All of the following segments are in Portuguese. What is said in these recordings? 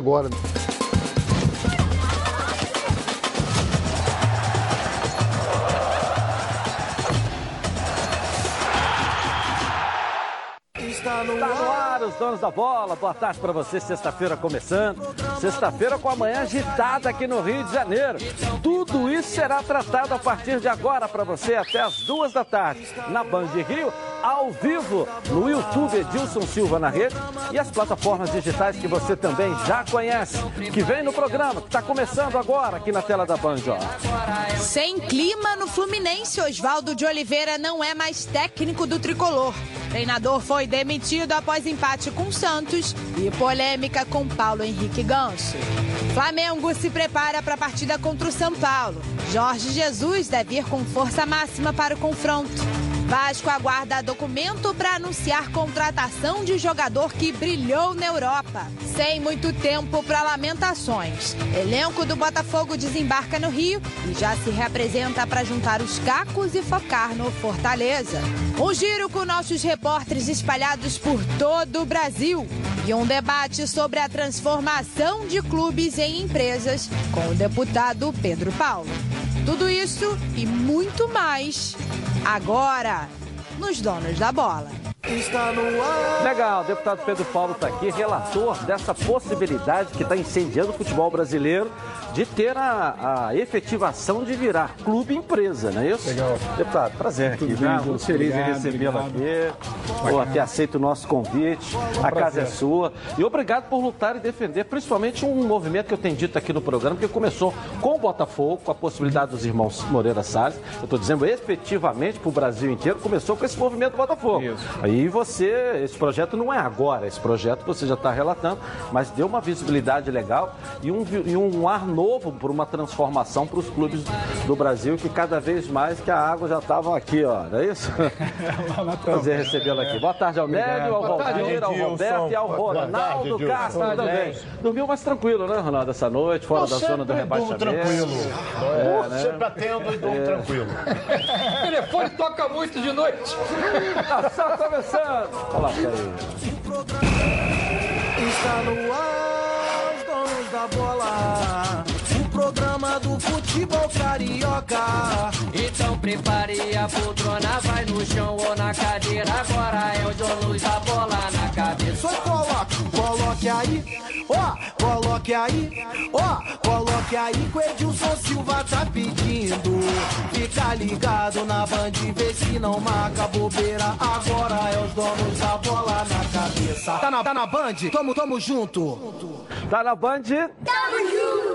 agora. Está no ar, os donos da bola. Boa tarde para você. Sexta-feira começando. Sexta-feira com a manhã agitada aqui no Rio de Janeiro. Tudo isso será tratado a partir de agora para você até as duas da tarde na Band Rio, ao vivo no YouTube Edilson Silva na rede e as plataformas digitais que você também já conhece, que vem no programa, que está começando agora aqui na tela da Band. Sem clima no Fluminense, Oswaldo de Oliveira não é mais técnico do tricolor. Treinador foi demitido após empate com Santos e polêmica com Paulo Henrique Ganso. Flamengo se prepara para a partida contra o São Paulo. Jorge Jesus deve ir com força máxima para o confronto. Vasco aguarda documento para anunciar contratação de jogador que brilhou na Europa. Sem muito tempo para lamentações. Elenco do Botafogo desembarca no Rio e já se representa para juntar os cacos e focar no Fortaleza. Um giro com nossos repórteres espalhados por todo o Brasil. E um debate sobre a transformação de clubes em empresas com o deputado Pedro Paulo. Tudo isso e muito mais agora nos Donos da Bola. Está no ar. Legal, o deputado Pedro Paulo está aqui, relator dessa possibilidade que está incendiando o futebol brasileiro de ter a, a, efetivação de virar clube empresa, não é isso? Legal. Deputado, prazer aqui, viu? Muito feliz em recebê-lo aqui, por ter aceito o nosso convite. Um a casa é sua. E obrigado por lutar e defender, principalmente um movimento que eu tenho dito aqui no programa, que começou com o Botafogo, com a possibilidade dos irmãos Moreira Salles. Eu estou dizendo efetivamente para o Brasil inteiro, começou com esse movimento Botafogo. Isso. Aí você, esse projeto não é agora, esse projeto você já está relatando, mas deu uma visibilidade legal e um, e um ar novo novo por uma transformação para os clubes do Brasil, que cada vez mais que a água já estava aqui, ó, não é isso? Prazer recebê-lo aqui. Boa tarde ao Nélio, ao Valdir, ao Roberto e ao Ronaldo Castro também. Dormiu mais tranquilo, né, Ronaldo, essa noite, fora da zona do rebaixamento. tranquilo. É, né? Sempre atendo e durmo é. tranquilo. o telefone toca muito de noite. Tá só começando. Olha lá, aí. Está no ar, os donos da bola programa do futebol carioca. Então prepare a poltrona, vai no chão ou na cadeira. Agora é o John Luz, a bola na cabeça. Só coloque, coloque aí, ó, coloque aí, ó, coloque aí que o Edilson Silva tá pedindo. Fica ligado na band, vê se não marca bobeira. Agora é os donos da bola na cabeça. Tá na, tá na band? Tamo, tamo junto. Tá na band? Tamo junto.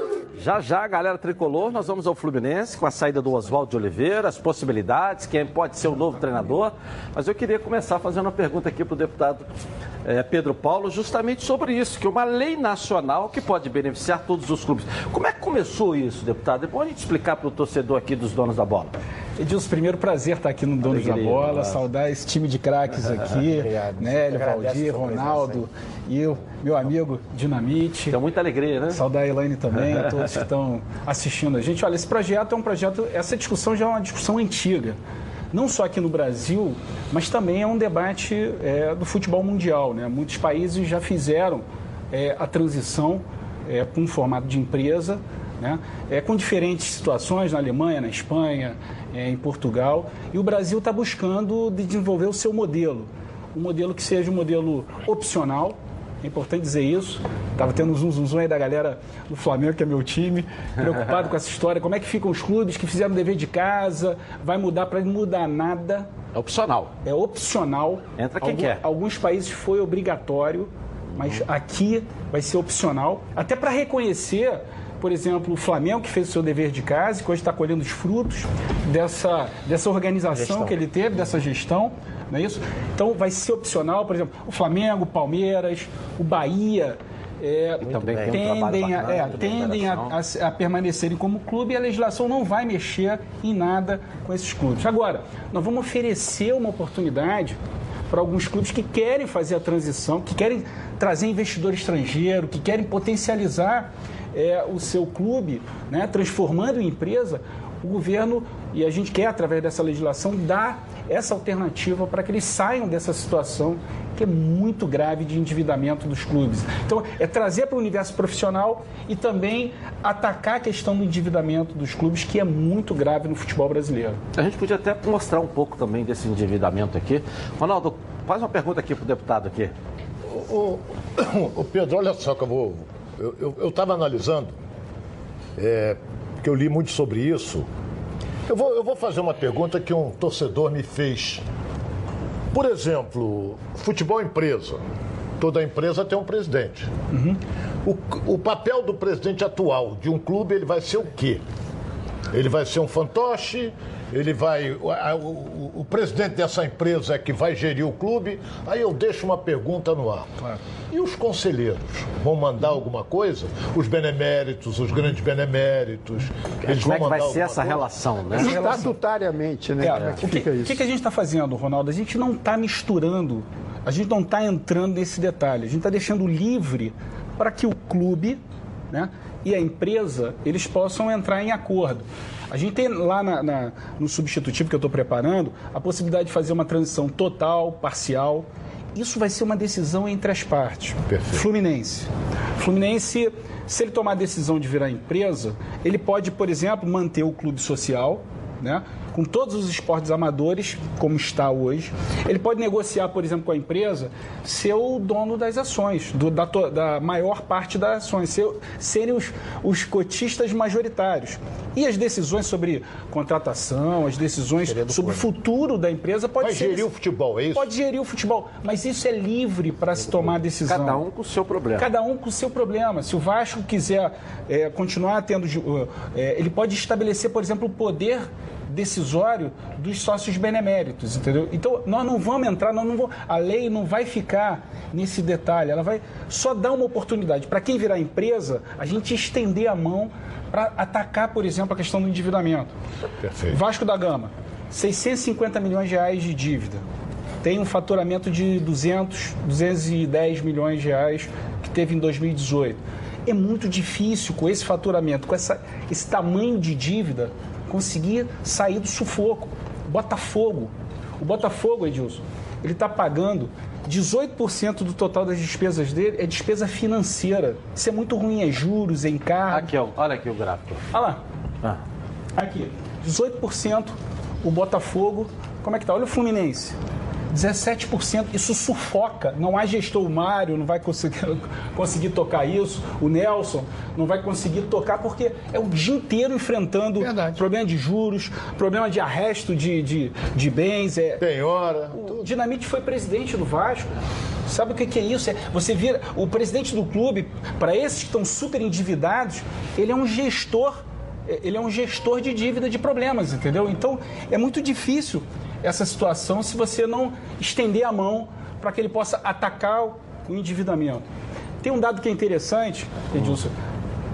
Já já, galera tricolor, nós vamos ao Fluminense com a saída do Oswaldo de Oliveira, as possibilidades, quem pode ser o novo treinador. Mas eu queria começar fazendo uma pergunta aqui para o deputado é, Pedro Paulo, justamente sobre isso, que é uma lei nacional que pode beneficiar todos os clubes. Como é que começou isso, deputado? É bom a gente explicar para o torcedor aqui dos donos da bola. Edilson, primeiro prazer estar aqui no Donos Alegria, da Bola, saudar esse time de craques aqui, Nélio, Valdir, Ronaldo e o meu amigo Dinamite. Então, muita alegria, né? Saudar a Elaine também, todos que estão assistindo a gente. Olha, esse projeto é um projeto, essa discussão já é uma discussão antiga não só aqui no Brasil, mas também é um debate é, do futebol mundial. Né? Muitos países já fizeram é, a transição é, para um formato de empresa, né? é, com diferentes situações na Alemanha, na Espanha, é, em Portugal. E o Brasil está buscando desenvolver o seu modelo. Um modelo que seja um modelo opcional, é importante dizer isso. Estava tendo um zum aí da galera do Flamengo, que é meu time, preocupado com essa história. Como é que ficam os clubes que fizeram dever de casa? Vai mudar para não mudar nada. É opcional. É opcional. Entra quem Algum, quer. Alguns países foi obrigatório, mas uhum. aqui vai ser opcional. Até para reconhecer por exemplo, o Flamengo, que fez o seu dever de casa e que hoje está colhendo os frutos dessa, dessa organização gestão. que ele teve, dessa gestão não é isso? Então vai ser opcional, por exemplo, o Flamengo, o Palmeiras, o Bahia. É, tendem, a, é, tendem a, a, a, permanecerem como clube e a legislação não vai mexer em nada com esses clubes. Agora, nós vamos oferecer uma oportunidade para alguns clubes que querem fazer a transição, que querem trazer investidor estrangeiro, que querem potencializar é, o seu clube, né, transformando em empresa. O governo, e a gente quer, através dessa legislação, dar essa alternativa para que eles saiam dessa situação que é muito grave de endividamento dos clubes. Então, é trazer para o universo profissional e também atacar a questão do endividamento dos clubes, que é muito grave no futebol brasileiro. A gente podia até mostrar um pouco também desse endividamento aqui. Ronaldo, faz uma pergunta aqui para o deputado aqui. O, o, o, Pedro, olha só que eu vou. Eu estava analisando, é, que eu li muito sobre isso. Eu vou, eu vou fazer uma pergunta que um torcedor me fez por exemplo, futebol empresa. Toda empresa tem um presidente. Uhum. O, o papel do presidente atual de um clube, ele vai ser o quê? Ele vai ser um fantoche, ele vai. O, o, o, presidente dessa empresa é que vai gerir o clube. Aí eu deixo uma pergunta no ar. Claro. E os conselheiros? Vão mandar alguma coisa? Os beneméritos, os grandes beneméritos. Eles Como é que vai ser essa coisa? relação, né? Estatutariamente, né? É, é que, fica isso? O que, a gente está fazendo, Ronaldo? A gente não está misturando, a gente não está entrando nesse detalhe. A gente está deixando livre para que o clube né, e a empresa eles possam entrar em acordo. A gente tem lá na, na, no substitutivo que eu estou preparando a possibilidade de fazer uma transição total, parcial. Isso vai ser uma decisão entre as partes. Perfeito. Fluminense. Fluminense, se ele tomar a decisão de virar empresa, ele pode, por exemplo, manter o clube social, né? Com todos os esportes amadores, como está hoje. Ele pode negociar, por exemplo, com a empresa, ser o dono das ações, do, da, da, maior parte das ações, ser, serem os, os cotistas majoritários. E as decisões sobre contratação, as decisões sobre o futuro da empresa pode Vai ser. gerir o futebol, é isso? Pode gerir o futebol, mas isso é livre para se tomar decisão. Cada um com o seu problema. Cada um com o seu problema. Se o Vasco quiser é, continuar tendo. É, ele pode estabelecer, por exemplo, o poder decisório dos sócios beneméritos, entendeu? Então, nós não vamos entrar, nós não vamos, a lei não vai ficar nesse detalhe, ela vai só dar uma oportunidade. Para quem virar empresa, a gente estender a mão para atacar, por exemplo, a questão do endividamento. Perfeito. Vasco da Gama, 650 milhões de reais de dívida. Tem um faturamento de 200, 210 milhões de reais que teve em 2018. É muito difícil com esse faturamento, com essa, esse tamanho de dívida, conseguir sair do sufoco. Botafogo. O Botafogo, Edilson, ele está pagando 18% do total das despesas dele é despesa financeira. Isso é muito ruim, é juros, é encargo. Aqui, ó, olha aqui o gráfico. Olha lá. Ah. Aqui, 18% o Botafogo. Como é que tá? Olha o Fluminense. 17%. Isso sufoca. Não há gestor. O Mário não vai conseguir, conseguir tocar isso. O Nelson não vai conseguir tocar porque é o dia inteiro enfrentando Verdade. problema de juros, problema de arresto de, de, de bens. É... Tem hora. O Dinamite foi presidente do Vasco. Sabe o que é isso? É, você vira o presidente do clube, para esses que estão super endividados, ele é um gestor ele é um gestor de dívida de problemas, entendeu? Então é muito difícil essa situação se você não estender a mão para que ele possa atacar o endividamento. Tem um dado que é interessante, Edilson.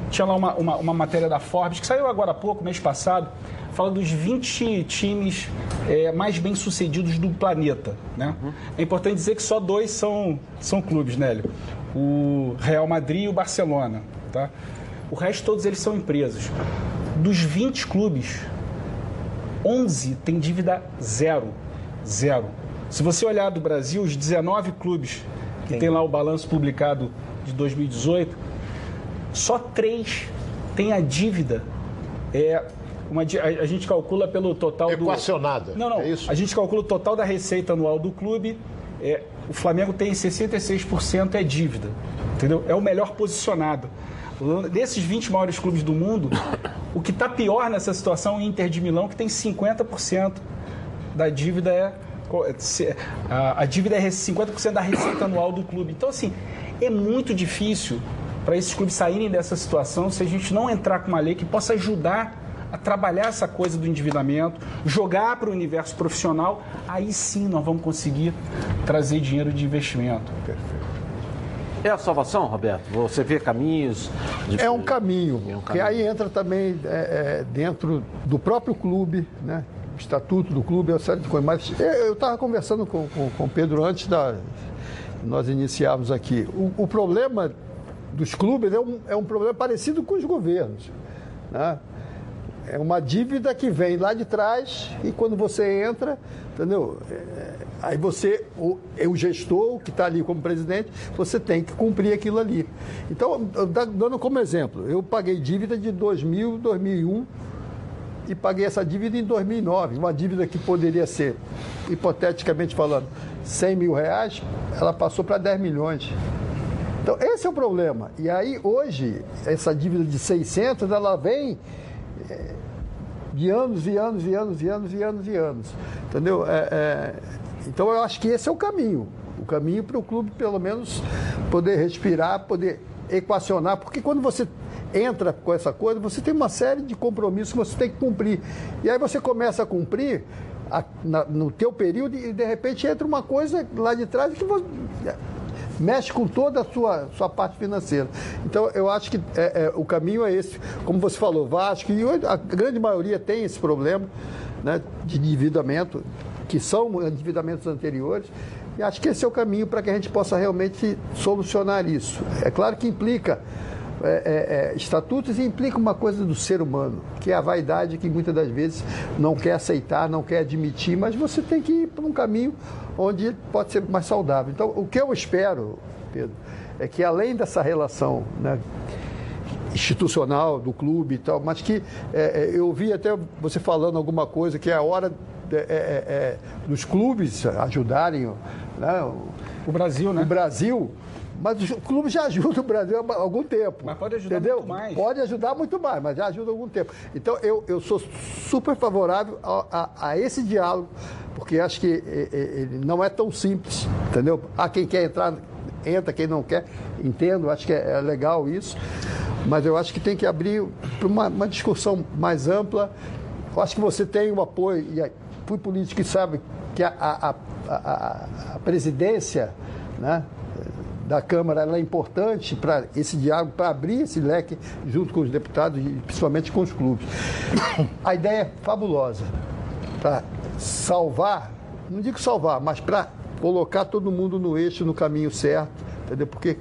Tinha lá uma, uma, uma matéria da Forbes, que saiu agora há pouco, mês passado, fala dos 20 times é, mais bem-sucedidos do planeta. Né? Uhum. É importante dizer que só dois são, são clubes, Nélio. O Real Madrid e o Barcelona. Tá? O resto, todos eles são empresas. Dos 20 clubes, 11 tem dívida zero. Zero. Se você olhar do Brasil, os 19 clubes que tem lá o balanço publicado de 2018, só três tem a dívida. É, uma, a, a gente calcula pelo total Equacionada. do. Não, não. É isso? A gente calcula o total da receita anual do clube. É, o Flamengo tem 66% é dívida. Entendeu? É o melhor posicionado. Desses 20 maiores clubes do mundo, o que está pior nessa situação é o Inter de Milão, que tem 50% da dívida é. A, a dívida é 50% da receita anual do clube. Então, assim, é muito difícil para esses clubes saírem dessa situação se a gente não entrar com uma lei que possa ajudar a trabalhar essa coisa do endividamento, jogar para o universo profissional, aí sim nós vamos conseguir trazer dinheiro de investimento. Perfeito. É a salvação, Roberto? Você vê caminhos? De... É um caminho, é um que aí entra também é, é, dentro do próprio clube, né? O estatuto do clube, é uma série de coisas. Mas eu estava conversando com, com, com o Pedro antes da nós iniciarmos aqui. O, o problema dos clubes é um, é um problema parecido com os governos. Né? é uma dívida que vem lá de trás e quando você entra, entendeu? Aí você, o, é o gestor que está ali como presidente, você tem que cumprir aquilo ali. Então, dando como exemplo, eu paguei dívida de 2000, 2001 e paguei essa dívida em 2009. Uma dívida que poderia ser, hipoteticamente falando, 100 mil reais, ela passou para 10 milhões. Então, esse é o problema. E aí, hoje, essa dívida de 600, ela vem é, de anos e anos e anos e anos e anos e anos. Entendeu? É, é, então, eu acho que esse é o caminho. O caminho para o clube, pelo menos, poder respirar, poder equacionar. Porque quando você entra com essa coisa, você tem uma série de compromissos que você tem que cumprir. E aí você começa a cumprir a, na, no teu período e de repente entra uma coisa lá de trás que você, mexe com toda a sua, sua parte financeira. Então, eu acho que é, é, o caminho é esse. Como você falou, Vasco, e a grande maioria tem esse problema né, de endividamento, que são endividamentos anteriores. E acho que esse é o caminho para que a gente possa realmente solucionar isso. É claro que implica é, é, é, estatutos implica uma coisa do ser humano, que é a vaidade que muitas das vezes não quer aceitar, não quer admitir, mas você tem que ir por um caminho onde pode ser mais saudável. Então, o que eu espero, Pedro, é que além dessa relação né, institucional do clube e tal, mas que é, é eu ouvi até você falando alguma coisa que é a hora é, é, dos clubes ajudarem né, o Brasil, né? O Brasil mas o clube já ajuda o Brasil há algum tempo. Mas pode ajudar entendeu? muito mais. Pode ajudar muito mais, mas já ajuda há algum tempo. Então, eu, eu sou super favorável a, a, a esse diálogo, porque acho que ele não é tão simples, entendeu? Há quem quer entrar, entra, quem não quer, entendo, acho que é, é legal isso, mas eu acho que tem que abrir para uma, uma discussão mais ampla. Eu acho que você tem o apoio, e fui político e sabe que a, a, a, a presidência, né? da Câmara é importante para esse diálogo, para abrir esse leque junto com os deputados e principalmente com os clubes. A ideia é fabulosa para salvar, não digo salvar, mas para colocar todo mundo no eixo, no caminho certo, entendeu? Porque,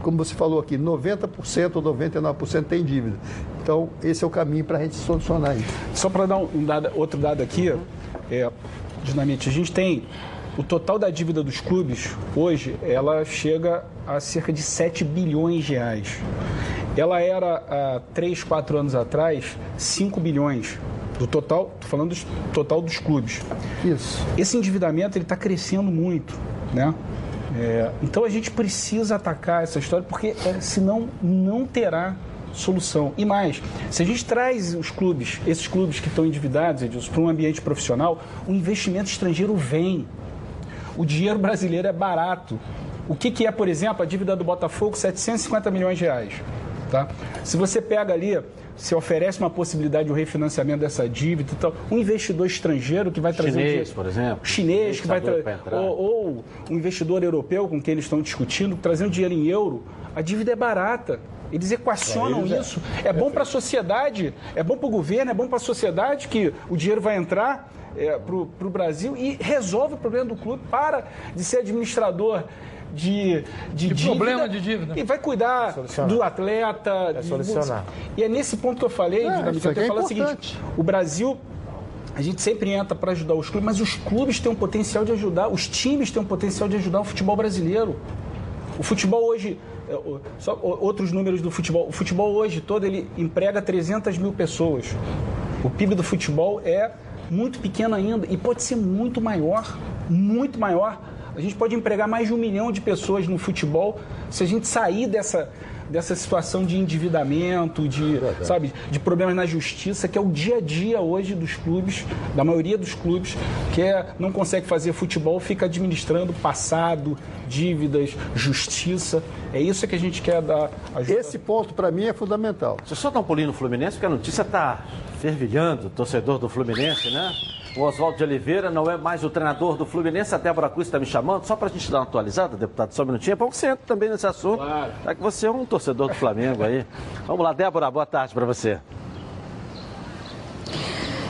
como você falou aqui, 90% ou 99% tem dívida. Então, esse é o caminho para a gente solucionar isso. Só para dar um dado, outro dado aqui, é, Dinamite, a gente tem o total da dívida dos clubes, hoje, ela chega a cerca de 7 bilhões de reais. Ela era, há 3, 4 anos atrás, 5 bilhões. Do total, estou falando do total dos clubes. Isso. Esse endividamento está crescendo muito, né? É, então a gente precisa atacar essa história, porque é, senão não terá solução. E mais, se a gente traz os clubes, esses clubes que estão endividados, Edilson, para um ambiente profissional, o investimento estrangeiro vem o dinheiro brasileiro é barato. O que, que é, por exemplo, a dívida do Botafogo? 750 milhões de reais. Tá? Se você pega ali, se oferece uma possibilidade de um refinanciamento dessa dívida, então, um investidor estrangeiro que vai trazer. Chinês, um por exemplo. Chinês que vai trazer. Ou, ou, um investidor europeu com quem eles estão discutindo, trazendo dinheiro em euro, a dívida é barata. Eles equacionam eles é. isso. É, é bom para a sociedade, é bom para o governo, é bom para a sociedade que o dinheiro vai entrar é, para o Brasil e resolve o problema do clube. Para de ser administrador de, de, de problema de dívida. E vai cuidar do atleta. É de, solucionar. E é nesse ponto que eu falei, é, Dinamite, eu tenho é falar o seguinte: o Brasil. A gente sempre entra para ajudar os clubes, mas os clubes têm um potencial de ajudar, os times têm um potencial de ajudar o futebol brasileiro. O futebol hoje, só outros números do futebol. O futebol hoje todo ele emprega 300 mil pessoas. O PIB do futebol é muito pequeno ainda e pode ser muito maior, muito maior. A gente pode empregar mais de um milhão de pessoas no futebol se a gente sair dessa, dessa situação de endividamento, de, sabe, de problemas na justiça, que é o dia a dia hoje dos clubes, da maioria dos clubes, que é, não consegue fazer futebol, fica administrando passado, dívidas, justiça. É isso que a gente quer dar ajuda. Esse ponto, para mim, é fundamental. Deixa eu só dar um pulinho no Fluminense, porque a notícia está fervilhando, torcedor do Fluminense, né? O Oswaldo de Oliveira não é mais o treinador do Fluminense, a Débora Cruz está me chamando, só para a gente dar uma atualizada, deputado, só um minutinho, é bom que você entre também nesse assunto, claro. já que você é um torcedor do Flamengo aí. Vamos lá, Débora, boa tarde para você.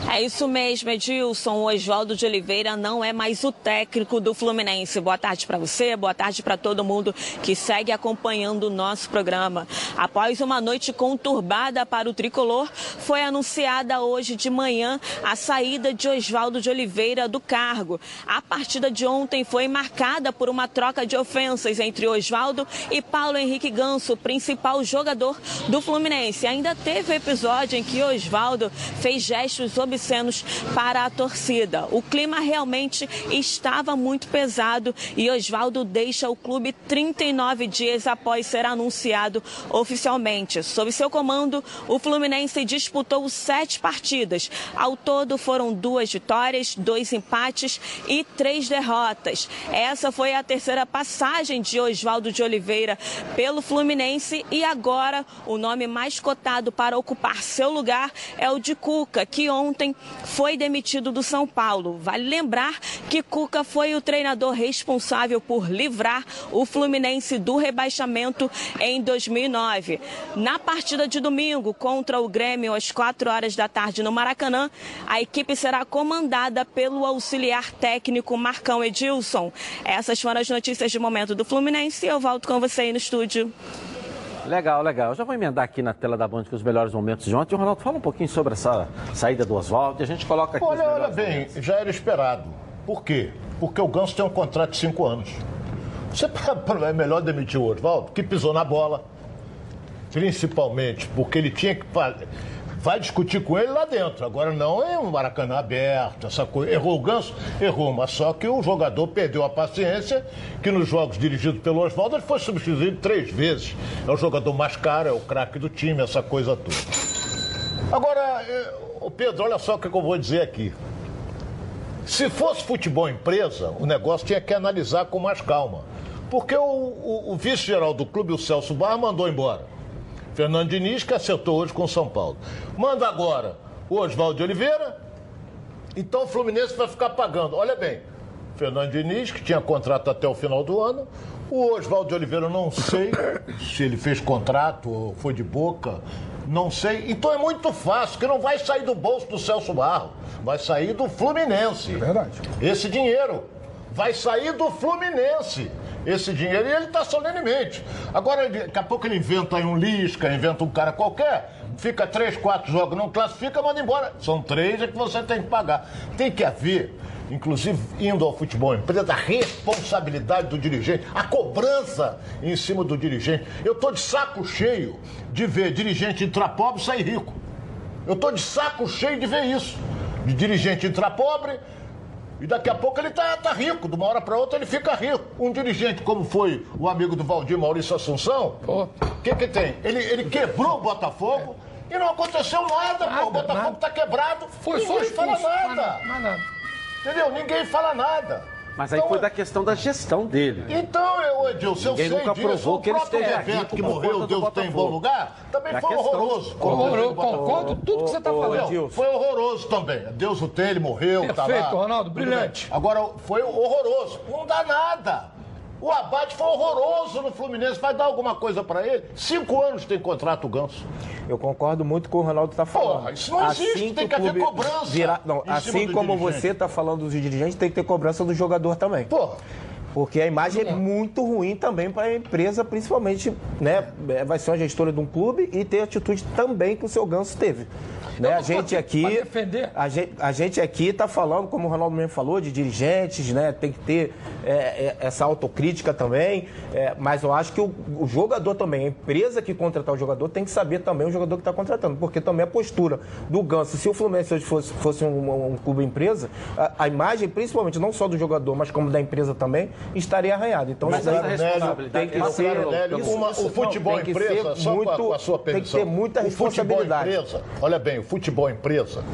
É isso mesmo, Edilson. O Oswaldo de Oliveira não é mais o técnico do Fluminense. Boa tarde para você, boa tarde para todo mundo que segue acompanhando o nosso programa. Após uma noite conturbada para o tricolor, foi anunciada hoje de manhã a saída de Oswaldo de Oliveira do cargo. A partida de ontem foi marcada por uma troca de ofensas entre Oswaldo e Paulo Henrique Ganso, principal jogador do Fluminense. Ainda teve episódio em que Oswaldo fez gestos obscenos obscenos para a torcida. O clima realmente estava muito pesado e Oswaldo deixa o clube 39 dias após ser anunciado oficialmente. Sob seu comando, o Fluminense disputou sete partidas. Ao todo foram duas vitórias, dois empates e três derrotas. Essa foi a terceira passagem de Oswaldo de Oliveira pelo Fluminense e agora o nome mais cotado para ocupar seu lugar é o de Cuca, que ontem ontem foi demitido do São Paulo. Vale lembrar que Cuca foi o treinador responsável por livrar o Fluminense do rebaixamento em 2009. Na partida de domingo contra o Grêmio às 4 horas da tarde no Maracanã, a equipe será comandada pelo auxiliar técnico Marcão Edilson. Essas foram as notícias de momento do Fluminense. Eu volto com você aí no estúdio. Legal, legal. Eu já vou emendar aqui na tela da Band com os melhores momentos de ontem. O Ronaldo, fala um pouquinho sobre essa saída do Oswaldo e a gente coloca aqui. Olha, olha bem, momentos. já era esperado. Por quê? Porque o Ganso tem um contrato de cinco anos. Você é melhor demitir o Oswaldo, que pisou na bola. Principalmente porque ele tinha que vai discutir com ele lá dentro. Agora não é um Maracanã aberto, essa coisa. Errou o Ganso? Errou, mas só que o jogador perdeu a paciência, que nos jogos dirigidos pelo Oswaldo ele foi substituído três vezes. É o jogador mais caro, é o craque do time, essa coisa toda. Agora, o Pedro, olha só o que eu vou dizer aqui. Se fosse futebol empresa, o negócio tinha que analisar com mais calma. Porque o, o, o vice-geral do clube, o Celso Barra, mandou embora. Fernando Diniz, que acertou hoje com o São Paulo. Manda agora o Oswaldo de Oliveira. Então o Fluminense vai ficar pagando. Olha bem, Fernando Diniz, que tinha contrato até o final do ano. O Oswaldo de Oliveira, não sei se ele fez contrato ou foi de boca. Não sei. Então é muito fácil, que não vai sair do bolso do Celso Barro. Vai sair do Fluminense. É verdade. Esse dinheiro vai sair do Fluminense esse dinheiro e ele está solenemente. Agora, daqui a pouco ele inventa aí um Lisca, inventa um cara qualquer, fica três, quatro jogos, não classifica, manda embora. São três é que você tem que pagar. Tem que haver, inclusive indo ao futebol empresa, a responsabilidade do dirigente, a cobrança em cima do dirigente. Eu estou de saco cheio de ver dirigente entrar pobre e sair rico. Eu estou de saco cheio de ver isso. De dirigente entrar pobre, e daqui a pouco ele tá, tá rico, de uma hora para outra ele fica rico. Um dirigente como foi o amigo do Valdir Maurício Assunção, o que que tem? Ele, ele quebrou o Botafogo e não aconteceu nada, nada pô. O Botafogo nada. tá quebrado. Foi Ninguém só fala nada. nada. Entendeu? Ninguém fala nada. Mas aí então, foi da questão da gestão dele. Então, eu, Edilson, eu sei nunca disso. provou que ele esteja evento que morreu, Deus tem em bom lugar, também da foi horroroso. Horroroso, concordo tudo que você está falando. Foi horroroso também. Deus o tem, ele morreu, Perfeito, tá lá. Ronaldo, brilhante. Agora, foi horroroso. Não dá nada. O abate foi horroroso no Fluminense. Vai dar alguma coisa para ele? Cinco anos tem contrato o Ganso. Eu concordo muito com o Ronaldo está falando. Porra, isso não existe. Assim tem que, haver cobrança. Virar... Não, assim como você está falando dos dirigentes, tem que ter cobrança do jogador também. Porra. Porque a imagem é muito ruim também para a empresa, principalmente, né? É, vai ser uma gestora de um clube e ter atitude também que o seu Ganso teve. Né? A gente aqui. A gente, a gente aqui está falando, como o Ronaldo mesmo falou, de dirigentes, né? Tem que ter é, é, essa autocrítica também. É, mas eu acho que o, o, jogador também, a empresa que contratar o jogador, tem que saber também o jogador que está contratando. Porque também a postura do Ganso, se o Fluminense hoje fosse, fosse um, um clube empresa, a, a, imagem, principalmente, não só do jogador, mas como da empresa também, estaria arranhada. Então, mas essa responsabilidade tem que ser. Uma, o futebol empresa, só muito, com a, sua permissão. Tem que ter muita responsabilidade. Empresa, olha bem, o futebol empresa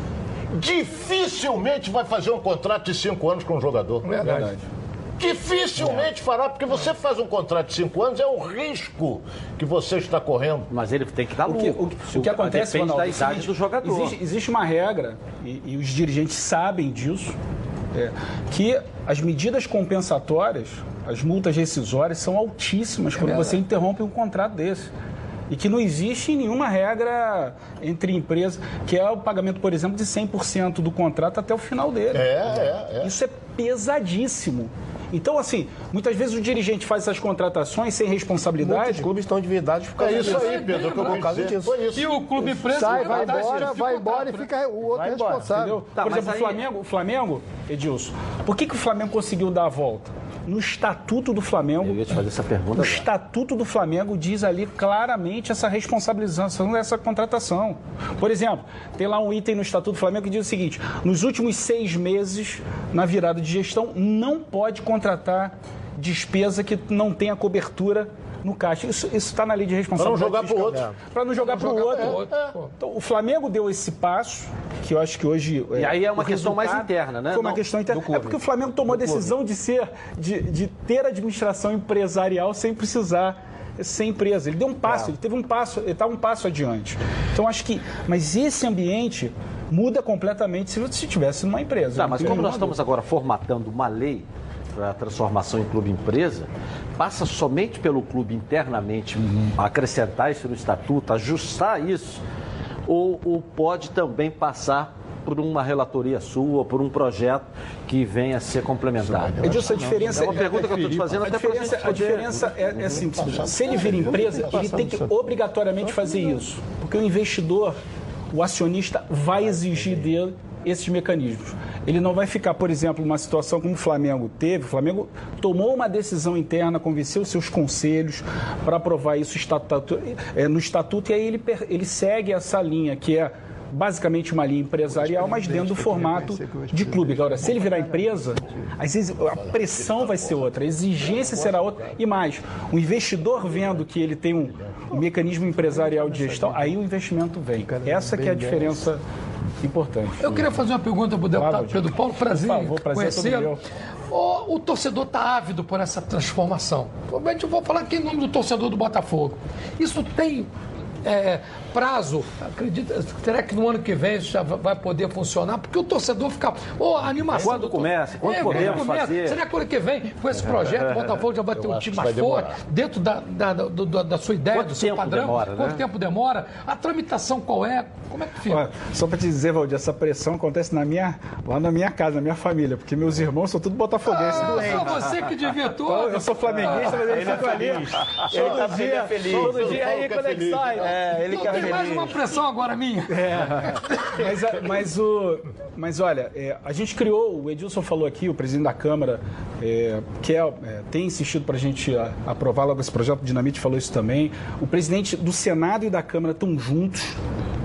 dificilmente vai fazer um contrato de cinco anos com um jogador. Verdade. Dificilmente é. fará, porque você faz um contrato de cinco anos, é um risco que você está correndo. Mas ele tem que dar lucro. O que, o, o que acontece, Ronaldo, da idade do jogador. Existe, existe uma regra, e, e, os dirigentes sabem disso, é, que as medidas compensatórias, as multas rescisórias, são altíssimas é quando você interrompe um contrato desse. E que não existe nenhuma regra entre empresas, que é o pagamento, por exemplo, de 100% do contrato até o final dele. É, é, é. Isso é pesadíssimo. Então, assim, muitas vezes o dirigente faz essas contratações sem responsabilidade. Muitos clubes estão endividados por causa É isso disso. aí, Pedro, que eu Por causa disso. Foi isso. E o clube empresa Sai, vai verdade, embora, vai embora e fica o outro Vai embora, responsável. Tá, por exemplo, o aí- Flamengo, o Flamengo, Edilson, por que, que o Flamengo conseguiu dar a volta? No estatuto do Flamengo, Eu ia te fazer essa pergunta o estatuto do Flamengo diz ali claramente essa responsabilização dessa contratação. Por exemplo, tem lá um item no estatuto do Flamengo que diz o seguinte: nos últimos seis meses, na virada de gestão, não pode contratar despesa que não tenha cobertura no caixa. Isso está na lei de responsabilidade. jogar pro fiscal. outro. Para não jogar para o outro. Então, o Flamengo deu esse passo, que eu acho que hoje. E aí é uma o questão mais interna, né? Foi uma Não- questão interna. É porque o Flamengo tomou a decisão de ser, de, de ter administração empresarial sem precisar ser empresa. Ele deu um passo, ele teve um passo, ele está um passo adiante. Então acho que, mas esse ambiente muda completamente se você estivesse numa empresa. Tá, Não mas como nós estamos agora formatando uma lei para a transformação em clube-empresa, passa somente pelo clube internamente acrescentar isso no estatuto, ajustar isso, ou, ou pode também passar por uma relatoria sua, por um projeto que venha a ser complementado? Edilson, a diferença É uma pergunta que eu estou te fazendo A diferença, a diferença é, é simples. Se ele vira empresa, ele tem que obrigatoriamente fazer isso. Porque o investidor, o acionista, vai exigir dele esses mecanismos. Ele não vai ficar, por exemplo, numa situação como o Flamengo teve. O Flamengo tomou uma decisão interna, convenceu seus conselhos para aprovar isso é, no estatuto e aí ele, ele segue essa linha que é basicamente uma linha empresarial, mas dentro do formato de clube. Agora, se ele virar empresa, às vezes a pressão vai ser outra, a exigência será outra. E mais, o investidor vendo que ele tem um, um mecanismo empresarial de gestão, aí o investimento vem. Essa que é a diferença importante. Eu queria fazer uma pergunta para o deputado Claro, Pedro Paulo, prazer Por favor, prazer é conhecê-lo. O, o torcedor está ávido por essa transformação. Provavelmente eu vou falar aqui em nome do torcedor do Botafogo. Isso tem é, prazo? Acredita, será que no ano que vem isso já vai poder funcionar? Porque o torcedor fica. Ô, a animação. Quando do tor- começa? Quando É, podemos fazer? Será que ano que vem, com esse projeto, o Botafogo já vai ter um time mais forte, dentro da, da, da- da sua ideia, Quanto do seu tempo padrão? demora, Quanto né? tempo demora? A tramitação qual é? Como é que fica? Olha, só para te dizer, Valdir, essa pressão acontece na minha, lá na minha casa, na minha família, porque meus irmãos são tudo botafoguenses Ah, só você que devia tudo. eu sou flamenguista, mas ele fica ali. Ele tá Todo ele é dia, feliz. todo dia aí, quando é que sai? É, ele Não é mais uma pressão agora minha. Mas, a- mas, o, mas olha, é, a gente criou, o Edilson falou aqui, o presidente da Câmara, é, que é, é, tem insistido para a gente a- aprovar logo esse projeto, o Dinamite falou isso também. O presidente do Senado e da Câmara estão juntos.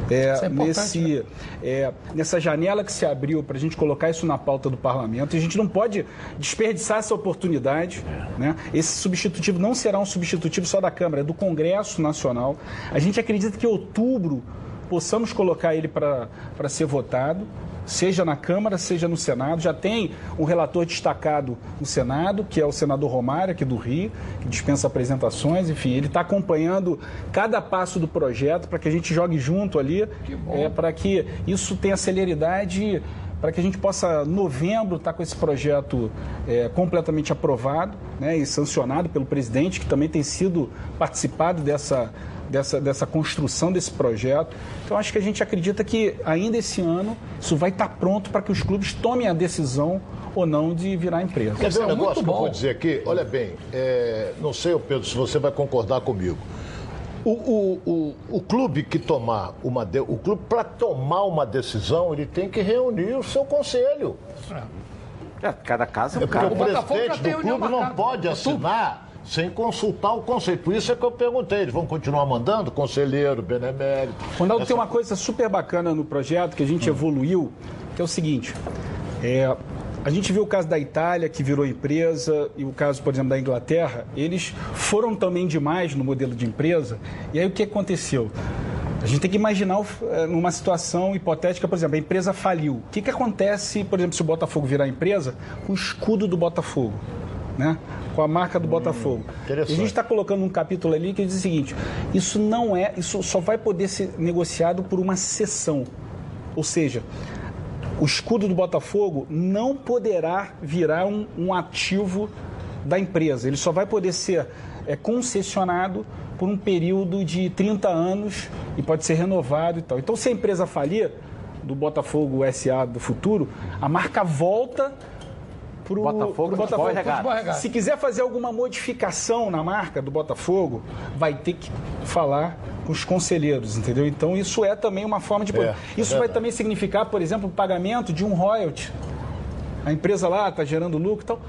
é, é nesse, é, nessa janela que se abriu para a gente colocar isso na pauta do parlamento, e a gente não pode desperdiçar essa oportunidade. Né? Esse substitutivo não será um substitutivo só da Câmara, é do Congresso Nacional. A gente acredita que em outubro possamos colocar ele para ser votado, seja na Câmara, seja no Senado. Já tem um relator destacado no Senado, que é o senador Romário, aqui do Rio, que dispensa apresentações. Enfim, ele está acompanhando cada passo do projeto para que a gente jogue junto ali, é, para que isso tenha celeridade. Para que a gente possa, em novembro, estar com esse projeto é, completamente aprovado né, e sancionado pelo presidente, que também tem sido participado dessa, dessa, dessa construção desse projeto. Então, acho que a gente acredita que ainda esse ano isso vai estar pronto para que os clubes tomem a decisão ou não de virar empresa. Quer ver um é muito negócio que eu vou dizer aqui? Olha bem, é, não sei, Pedro, se você vai concordar comigo. O, o, o, o clube que tomar uma de- o clube para tomar uma decisão ele tem que reunir o seu conselho. É, cada caso é um É caso. o presidente do clube não pode assinar sem consultar o conselho. Por isso é que eu perguntei, eles vão continuar mandando conselheiro, benemérito. Ronaldo, Essa- tem uma coisa super bacana no projeto que a gente evoluiu, que é o seguinte: é, a gente viu o caso da Itália, que virou empresa, e o caso, por exemplo, da Inglaterra, eles foram também demais no modelo de empresa. E aí o que aconteceu? A gente tem que imaginar eh, numa situação hipotética, por exemplo, a empresa faliu. O que, que acontece, por exemplo, se o Botafogo virar empresa, com o escudo do Botafogo? Né? Com a marca do Botafogo. E a gente está colocando um capítulo ali que diz o seguinte: isso não é, isso só vai poder ser negociado por uma sessão. Ou seja, o escudo do Botafogo não poderá virar um, um ativo da empresa. Ele só vai poder ser é, concessionado por um período de 30 anos e pode ser renovado e tal. Então, se a empresa falir, do Botafogo SA do futuro, a marca volta para o Botafogo, pro Futebol Botafogo. Regatas. Se quiser fazer alguma modificação na marca do Botafogo, vai ter que falar com os conselheiros, entendeu? Então isso é também uma forma de. É, é isso vai verdade. também significar, por exemplo, o pagamento de um royalty. A empresa lá está gerando lucro e tal.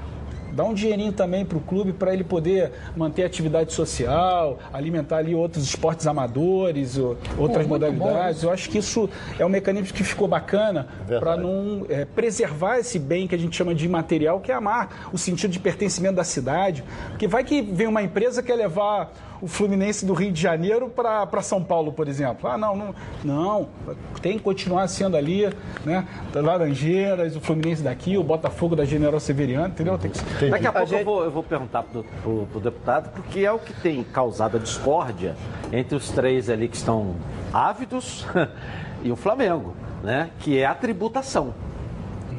Dá um dinheirinho também para o clube para ele poder manter a atividade social, alimentar ali outros esportes amadores, ou outras bom modalidades. Eu acho que isso é um mecanismo que ficou bacana para não é, preservar esse bem que a gente chama de imaterial, que é a marca, o sentido de pertencimento da cidade. Porque vai que vem uma empresa que quer levar o Fluminense do Rio de Janeiro para São Paulo, por exemplo. Ah, não, não, não, tem que continuar sendo ali, né? Laranjeiras, o Fluminense daqui, o Botafogo da General Severiano, entendeu? Tem que... Daqui a pouco gente- eu, vou, eu vou perguntar pro, pro, pro deputado, porque é o que tem causado a discórdia entre os três ali que estão ávidos e o Flamengo, né? Que é a tributação.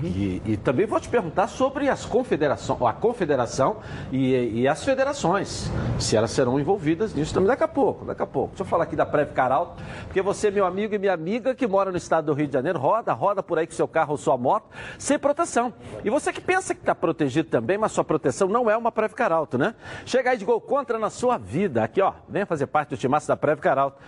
E, e também vou te perguntar sobre as confederações, a confederação e, e as federações, se elas serão envolvidas nisso também daqui a pouco, daqui a pouco. Deixa eu falar aqui da Prev Caralto, porque você, meu amigo e minha amiga que mora no estado do Rio de Janeiro, roda, roda por aí com seu carro ou sua moto, sem proteção. E você que pensa que está protegido também, mas sua proteção não é uma Prev Caralto, né? Chega aí de gol contra na sua vida. Aqui, ó, venha fazer parte do timaço da Prev Caralto.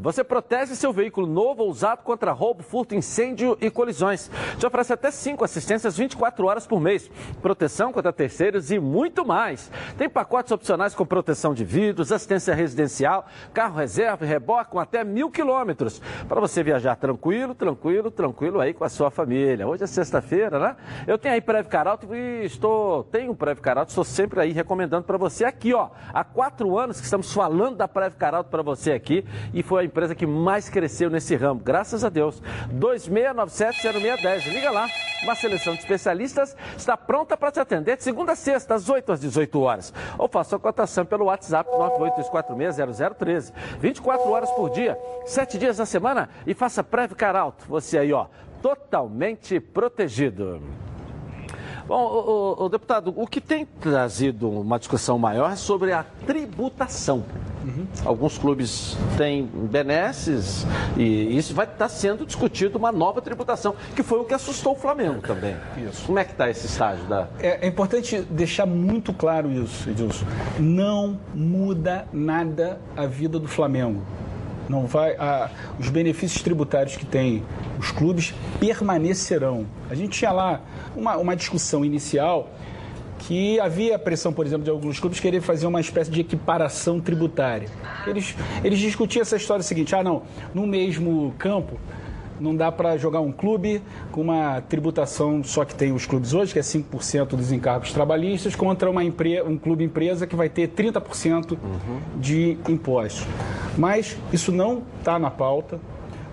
Você protege seu veículo novo ou usado contra roubo, furto, incêndio e colisões. Te oferece até 5 assistências 24 horas por mês, proteção contra terceiros e muito mais. Tem pacotes opcionais com proteção de vidros, assistência residencial, carro reserva e reboque com até mil quilômetros. Para você viajar tranquilo, tranquilo, tranquilo aí com a sua família. Hoje é sexta-feira, né? Eu tenho aí Prev Caralto e estou, tenho um Prev Caralto, estou sempre aí recomendando para você aqui, ó. Há quatro anos que estamos falando da Prev Caralto para você aqui e foi empresa que mais cresceu nesse ramo, graças a Deus. 2697-0610, liga lá. Uma seleção de especialistas está pronta para te atender de segunda a sexta, às 8 às 18 horas. Ou faça a cotação pelo WhatsApp 982460013. 24 horas por dia, 7 dias na semana e faça Prev Caralto. Você aí, ó, totalmente protegido. Bom, o, o- o deputado, o que tem trazido uma discussão maior é sobre a tributação. Alguns clubes têm benesses e isso vai estar sendo discutido uma nova tributação, que foi o que assustou o Flamengo também. Isso. Como é que está esse estágio da. É, é importante deixar muito claro isso, Edilson. Não muda nada a vida do Flamengo. Não vai, a- os benefícios tributários que tem os clubes permanecerão. A gente tinha lá uma, uma discussão inicial que havia pressão, por exemplo, de alguns clubes querer fazer uma espécie de equiparação tributária. Eles, eles discutiam essa história seguinte: ah, não, no mesmo campo não dá para jogar um clube com uma tributação só que tem os clubes hoje, que é 5% dos encargos trabalhistas, contra uma empre... um clube empresa que vai ter 30% de impostos. Mas isso não está na pauta,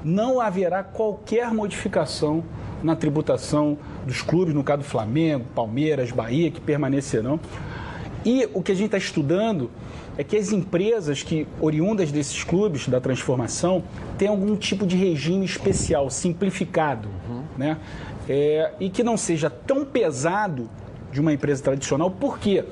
não haverá qualquer modificação na tributação dos clubes, no caso do Flamengo, Palmeiras, Bahia, que permanecerão. E o que a gente está estudando é que as empresas que oriundas desses clubes da transformação têm algum tipo de regime especial, simplificado, né? É, e que não seja tão pesado de uma empresa tradicional. Por quê?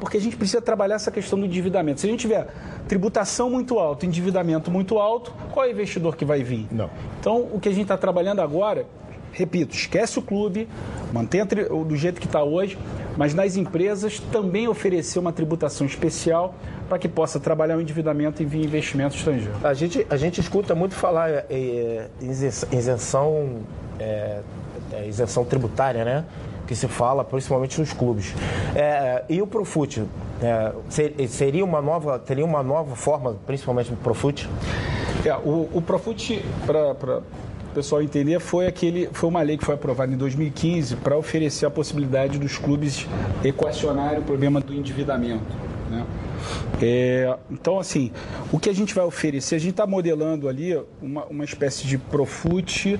Porque a gente precisa trabalhar essa questão do endividamento. Se a gente tiver tributação muito alta, endividamento muito alto, qual é o investidor que vai vir? Não. Então, o que a gente está trabalhando agora, repito, esquece o clube, mantenha do jeito que está hoje, mas nas empresas também oferecer uma tributação especial para que possa trabalhar o endividamento e vir investimento estrangeiro. A gente, a gente escuta muito falar é, isenção, isenção, é, é, isenção tributária, né? Que se fala principalmente nos clubes. É, e o Profut? É, ser- seria uma nova, teria uma nova forma, principalmente no Profut? É, o, o Profut, para o pessoal entender, foi, aquele, foi uma lei que foi aprovada em 2015 para oferecer a possibilidade dos clubes equacionarem o problema do endividamento. Né? É, então, assim, o que a gente vai oferecer, a gente está modelando ali uma, uma espécie de Profut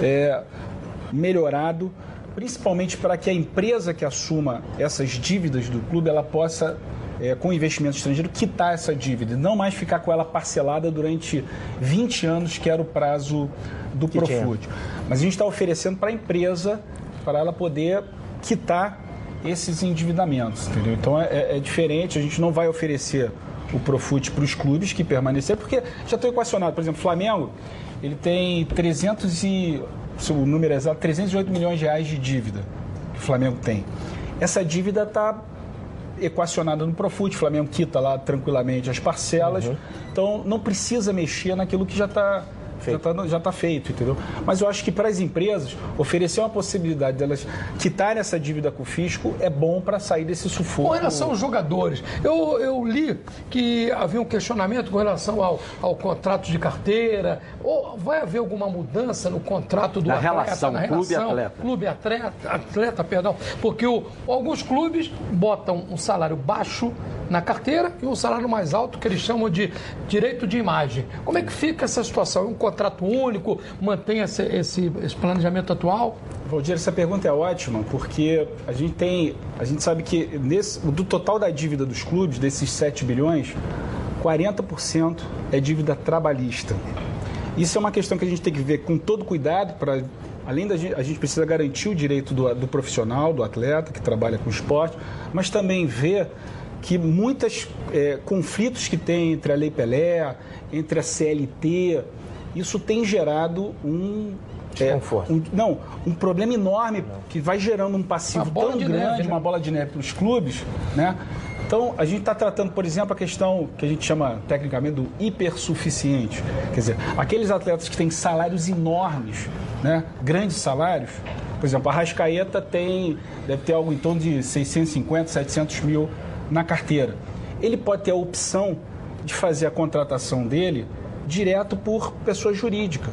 é, melhorado, principalmente para que a empresa que assuma essas dívidas do clube, ela possa é, com investimento estrangeiro, quitar essa dívida, não mais ficar com ela parcelada durante 20 anos, que era o prazo do Que. Profut. Mas a gente está oferecendo para a empresa, para ela poder quitar esses endividamentos, entendeu? Então é, é- é diferente, a gente não vai oferecer o Profut para os clubes que permaneceram, porque já estou equacionado. Por exemplo, Flamengo, ele tem 300 e, o número é exato, 308 milhões de reais de dívida que o Flamengo tem. Essa dívida está equacionada no Profut, o Flamengo quita lá tranquilamente as parcelas, uhum. então não precisa mexer naquilo que já está Feito. Já está já tá feito, entendeu? Mas eu acho que para as empresas, oferecer uma possibilidade delas quitarem essa dívida com o fisco é bom para sair desse sufoco. Com relação aos jogadores, eu, eu li que havia um questionamento com relação ao, ao contrato de carteira. Ou vai haver alguma mudança no contrato do na atleta? Relação, na relação clube-atleta. Clube-atleta, atleta, perdão. Porque o, alguns clubes botam um salário baixo na carteira e um salário mais alto que eles chamam de direito de imagem. Como é que fica essa situação? Um contrato único mantém esse, esse, esse planejamento atual? Valdir, essa pergunta é ótima, porque a gente tem, a gente sabe que nesse, do total da dívida dos clubes, desses 7 bilhões, 40% é dívida trabalhista. Isso é uma questão que a gente tem que ver com todo cuidado para além da gente, a gente precisa garantir o direito do, do profissional, do atleta que trabalha com esporte, mas também ver que muitos é, conflitos que tem entre a Lei Pelé, entre a CLT, isso tem gerado um é, um, não, um problema enorme que vai gerando um passivo tão grande, neve, né? uma bola de neve para os clubes, né? Então, a gente está tratando, por exemplo, a questão que a gente chama tecnicamente do hipersuficiente. Quer dizer, aqueles atletas que têm salários enormes, né? grandes salários. Por exemplo, a Rascaeta tem, deve ter algo em torno de 650, 700 mil na carteira. Ele pode ter a opção de fazer a contratação dele direto por pessoa jurídica.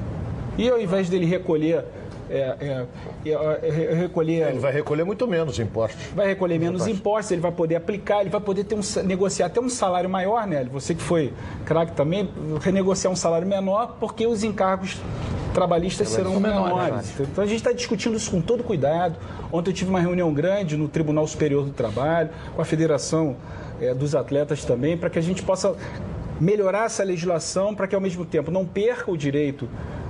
E ao invés dele recolher é, é, é, recolher. Ele vai recolher muito menos impostos. Vai recolher menos impostos, ele vai poder aplicar, ele vai poder ter um, negociar até um salário maior, né? Você que foi craque também, renegociar um salário menor, porque os encargos trabalhistas serão menores. Então a gente está discutindo isso com todo cuidado. Ontem eu tive uma reunião grande no Tribunal Superior do Trabalho, com a Federação é, dos Atletas também, para que a gente possa melhorar essa legislação para que ao mesmo tempo não perca o direito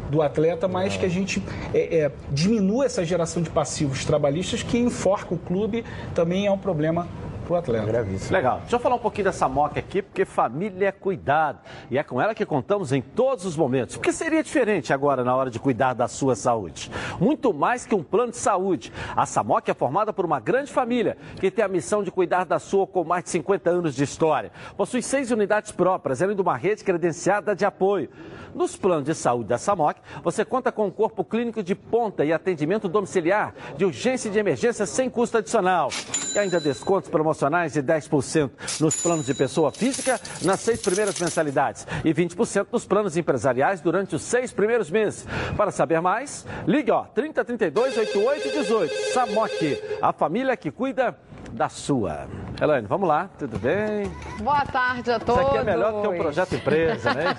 do atleta, mas que a gente é, é, diminua essa geração de passivos trabalhistas que enforca o clube, também é um problema para o atleta. É Legal. Deixa eu falar um pouquinho dessa moca aqui, porque família é cuidado. E é com ela que contamos em todos os momentos. Porque seria diferente agora na hora de cuidar da sua saúde. Muito mais que um plano de saúde. A Samoc é formada por uma grande família que tem a missão de cuidar da sua com mais de 50 anos de história. Possui seis unidades próprias, além de uma rede credenciada de apoio. Nos planos de saúde da SAMOC, você conta com um corpo clínico de ponta e atendimento domiciliar de urgência e de emergência sem custo adicional. E ainda descontos promocionais de 10% nos planos de pessoa física nas seis primeiras mensalidades e 20% nos planos empresariais durante os seis primeiros meses. Para saber mais, ligue ó, 3032 8818. SAMOC, a família que cuida da sua. Elaine, vamos lá, tudo bem? Boa tarde a todos. Isso aqui é melhor do que um projeto empresa, né?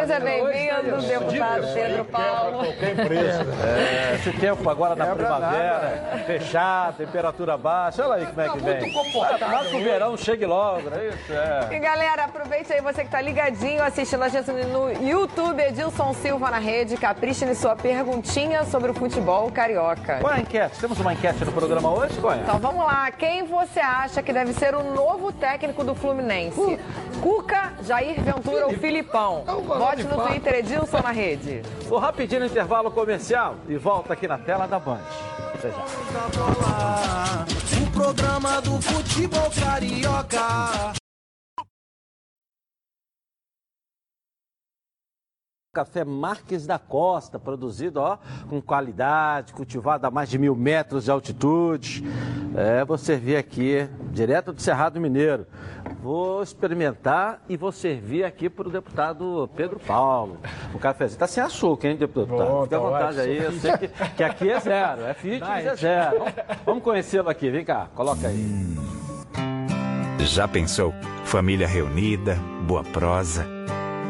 Seja bem-vindo, deputado Pedro Paulo. Qualquer empresa. É, esse tempo agora na primavera, fechado, temperatura baixa, olha aí como é que vem. Muito comportado. que o verão chegue logo, não é isso? É. E galera, aproveite aí você que está ligadinho assistindo a gente no YouTube, Edilson Silva na rede, capricha em sua perguntinha sobre o futebol carioca. Qual é a enquete? Temos uma enquete no programa hoje, qual é? Então vamos lá, quem você acha que deve ser o novo técnico do Fluminense? Uh. Cuca, Jair Ventura ou Filipão? Vote no Twitter, Edilson na rede. Vou rapidinho no intervalo comercial e volta aqui na tela da Band. Até já. O programa do futebol carioca. Café Marques da Costa, produzido ó, com qualidade, cultivado a mais de mil metros de altitude. É, vou servir aqui, direto do Cerrado Mineiro. Vou experimentar e vou servir aqui para o deputado Pedro Paulo. O cafezinho está sem açúcar, hein, deputado? Bom, Fique à tá vontade aí, eu sei que, que, aqui é zero, é fitness, é zero. Vamos, vamos conhecê-lo aqui, vem cá, coloca aí. Hum. Já pensou? Família reunida, boa prosa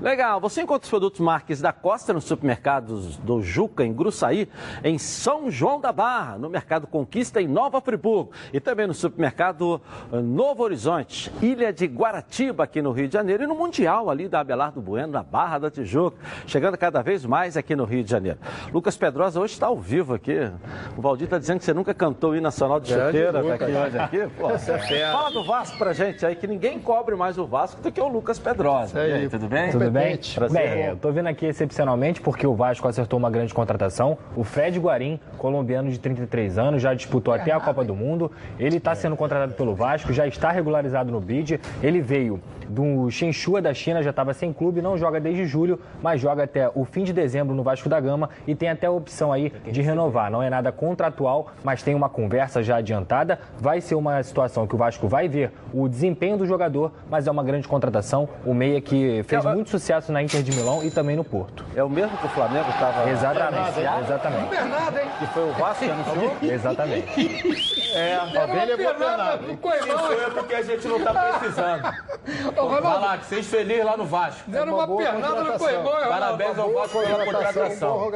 Legal, você encontra os produtos Marques da Costa nos supermercados do Juca, em Gruçaí, em São João da Barra, no Mercado Conquista, em Nova Friburgo, e também no supermercado eh, Novo Horizonte, Ilha de Guaratiba, aqui no Rio de Janeiro, e no Mundial ali da Abelardo Bueno, na Barra da Tijuca, chegando cada vez mais aqui no Rio de Janeiro. Lucas Pedrosa hoje está ao vivo aqui. O Valdir está dizendo que você nunca cantou o hino nacional de chuteira tá aqui hoje aqui. Pô, é. Fala do Vasco pra gente aí, que ninguém cobre mais o Vasco do que o Lucas Pedrosa. Aí, tudo bem? Tudo bem? Prazer. Bem, eu tô vindo aqui excepcionalmente porque o Vasco acertou uma grande contratação. O Fred Guarim, colombiano de 33 anos, já disputou até a Copa do Mundo. Ele está sendo contratado pelo Vasco, já está regularizado no bid. Ele veio do Shenhua da China, já estava sem clube, não joga desde julho, mas joga até o fim de dezembro no Vasco da Gama e tem até a opção aí de renovar. Não é nada contratual, mas tem uma conversa já adiantada. Vai ser uma situação que o Vasco vai ver o desempenho do jogador, mas é uma grande contratação. O meia que fez muito sucesso na Inter de Milão e também no Porto. É o mesmo que o Flamengo estava. Exatamente, exatamente. Bernardo, hein? Que foi o Vasco que anunciou? Exatamente. É, a ovelha é Bernardo. Isso é porque a gente não tá precisando. Vai lá, que seja feliz lá no Vasco. Deram uma pernada no Coimão, Parabéns ao Vasco pela contratação.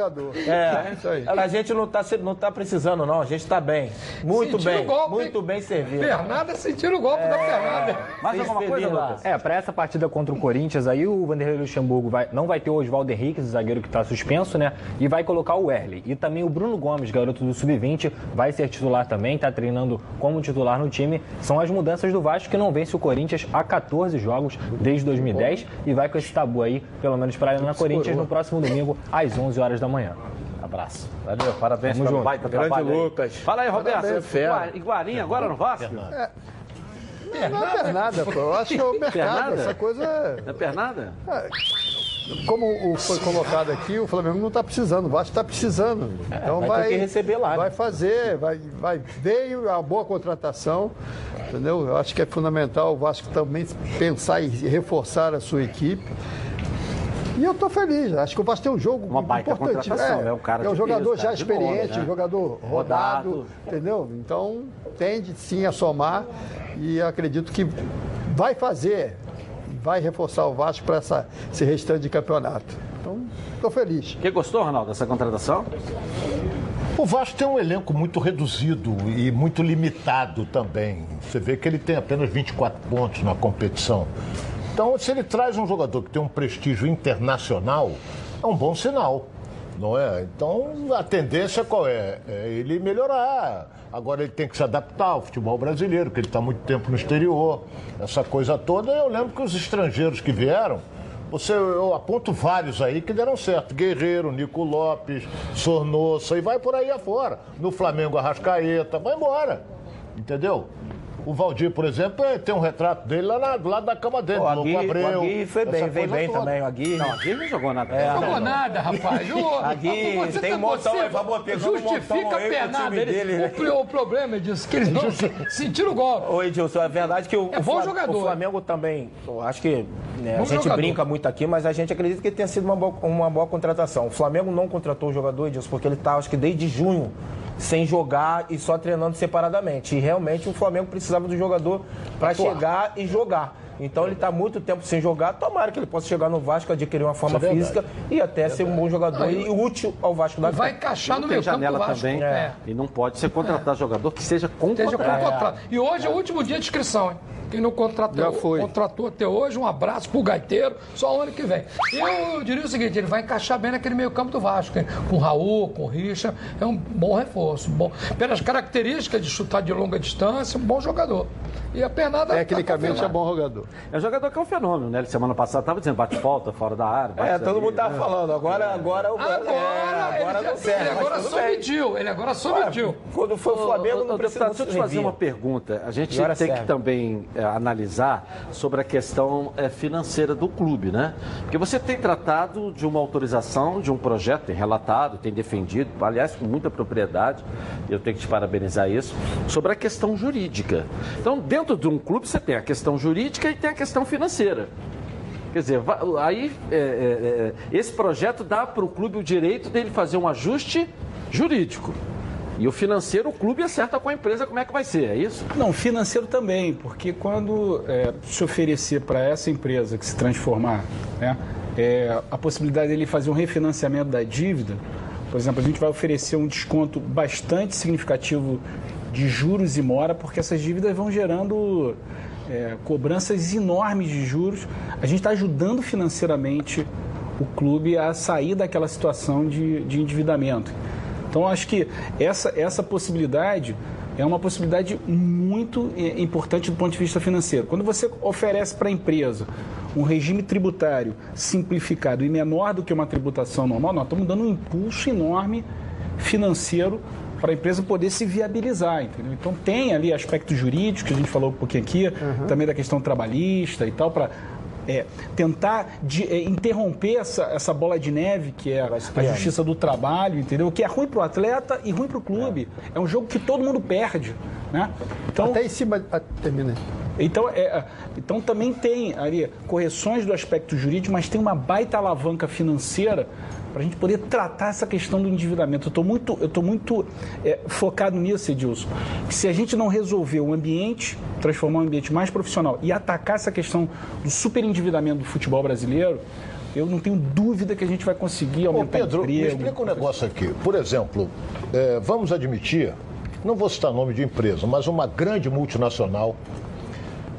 É, a gente não tá, não tá precisando, não. A gente tá bem. Muito Sentiram bem. golpe, muito bem servido. Pernada sentiram o golpe da pernada. Mais alguma coisa. Lucas? É, para essa partida contra o Corinthians aí, o Vanderlei Luxemburgo vai, não vai ter o Oswaldo Henrique, o zagueiro que está suspenso, né? E vai colocar o Erle. E também o Bruno Gomes, garoto do Sub-20, vai ser titular também, está treinando como titular no time. São as mudanças do Vasco que não vence o Corinthians há 14 jogos desde 2010 e vai com esse tabu aí, pelo menos para a Arena Corinthians, no próximo domingo, às 11 horas da manhã. Abraço. Valeu, parabéns pelo baita Grande trabalho aí. Lucas. Fala aí, Roberto. Iguarinha agora no Vasco? Não é pernada, pô. Eu acho que é o mercado. Pernada? Essa coisa é. Não é pernada? Como foi colocado aqui, o Flamengo não está precisando, o Vasco está precisando. Então vai vai, que receber lá, né? Vai fazer, vai, vai. Veio a boa contratação, entendeu? Eu acho que é fundamental o Vasco também pensar e reforçar a sua equipe. E eu estou feliz, acho que o Vasco tem um jogo Uma baita importante. contratação, é um cara é um jogador peso, já de nome, experiente, né? um jogador rodado, Rodado. entendeu? Então tende sim a somar e acredito que vai fazer, vai reforçar o Vasco para esse restante de campeonato. Então, estou feliz. Que gostou, Ronaldo, dessa contratação? O Vasco tem um elenco muito reduzido e muito limitado também. Você vê que ele tem apenas 24 pontos na competição. Então, se ele traz um jogador que tem um prestígio internacional, é um bom sinal, não é? Então, a tendência qual é? É ele melhorar. Agora ele tem que se adaptar ao futebol brasileiro, porque ele está muito tempo no exterior. Essa coisa toda, eu lembro que os estrangeiros que vieram, você, eu aponto vários aí que deram certo. Guerreiro, Nico Lopes, Sornossa, e vai por aí afora. No Flamengo, Arrascaeta, vai embora. Entendeu? O Valdir, por exemplo, é- tem um retrato dele lá na- do lado da cama dele, O Aguirre, Abreu. o Aguirre foi bem, coisa bem toda. também. O Aguirre. Não, aqui não jogou nada. É, Não jogou nada, rapaz. O, Aqui você tem tá- um montão você aí, montão Justifica a pernada. time Ele- dele, o, o problema é disso, que eles não sentiram o golpe. Ô Edilson, é verdade que o, É o bom Fla- jogador. o Flamengo também, eu acho que né, a gente jogador. brinca muito aqui, mas a gente acredita que tenha sido uma boa, uma boa contratação. O Flamengo não contratou o jogador, Edilson, porque ele está, acho que desde junho, sem jogar e só treinando separadamente. E realmente o Flamengo precisava do jogador para chegar e jogar. Então ele está muito tempo sem jogar. Tomara que ele possa chegar no Vasco, adquirir uma forma é física e até ser um bom jogador e útil ao Vasco da Vai encaixar no meio tem campo janela Vasco. também. É. E não pode ser contratar jogador que seja contratado. com contrato. E hoje é o último dia de inscrição, hein? Quem não contratou, Já foi. contratou até hoje, um abraço pro gaiteiro, só o ano que vem. Eu diria o seguinte, ele vai encaixar bem naquele meio campo do Vasco, hein? com o Raul, com o Richa, é um bom reforço. Bom. Pelas características de chutar de longa distância, um bom jogador. E a pernada... Tecnicamente é bom jogador. É um jogador que é um fenômeno, né? Ele semana passada estava dizendo bate falta fora da área. É, todo ali, mundo tava né? falando. Agora, agora, Agora, é, agora ele, não serve. ele agora submediu, ele agora. Quando foi o Flamengo, ô, não ô, precisa deputado, deixa eu te fazer uma pergunta. A gente Agora tem que também é, analisar sobre a questão é, financeira do clube, né? Porque você tem tratado de uma autorização de um projeto, tem relatado, tem defendido, aliás, com muita propriedade, eu tenho que te parabenizar isso, sobre a questão jurídica. Então, dentro de um clube, você tem a questão jurídica e tem a questão financeira. Quer dizer, aí é, é, é, esse projeto dá para o clube o direito dele fazer um ajuste jurídico. E o financeiro, o clube acerta com a empresa como é que vai ser, é isso? Não, financeiro também, porque quando é, se oferecer para essa empresa que se transformar, né, é, a possibilidade dele fazer um refinanciamento da dívida, por exemplo, a gente vai oferecer um desconto bastante significativo de juros e mora, porque essas dívidas vão gerando é, cobranças enormes de juros. A gente está ajudando financeiramente o clube a sair daquela situação de, de endividamento. Então, acho que essa, essa possibilidade é uma possibilidade muito é, importante do ponto de vista financeiro. Quando você oferece para a empresa um regime tributário simplificado e menor do que uma tributação normal, nós estamos dando um impulso enorme financeiro para a empresa poder se viabilizar, entendeu? Então tem ali aspectos jurídicos, que a gente falou um pouquinho aqui, uhum. também da questão trabalhista e tal, para é, tentar de, é, interromper essa, essa bola de neve que é a justiça do trabalho, entendeu? Que é ruim para o atleta e ruim para o clube. É. é. um jogo que todo mundo perde, né? Então, Até em cima... Ah, termina então, é, é, então também tem ali correções do aspecto jurídico, mas tem uma baita alavanca financeira para a gente poder tratar essa questão do endividamento. Eu estou muito, eu tô muito é, focado nisso, Edilson. Que se a gente não resolver o ambiente, transformar um ambiente mais profissional e atacar essa questão do superendividamento do futebol brasileiro, eu não tenho dúvida que a gente vai conseguir aumentar Ô Pedro, emprego. me explica um negócio aqui. Por exemplo, é, vamos admitir, não vou citar nome de empresa, mas uma grande multinacional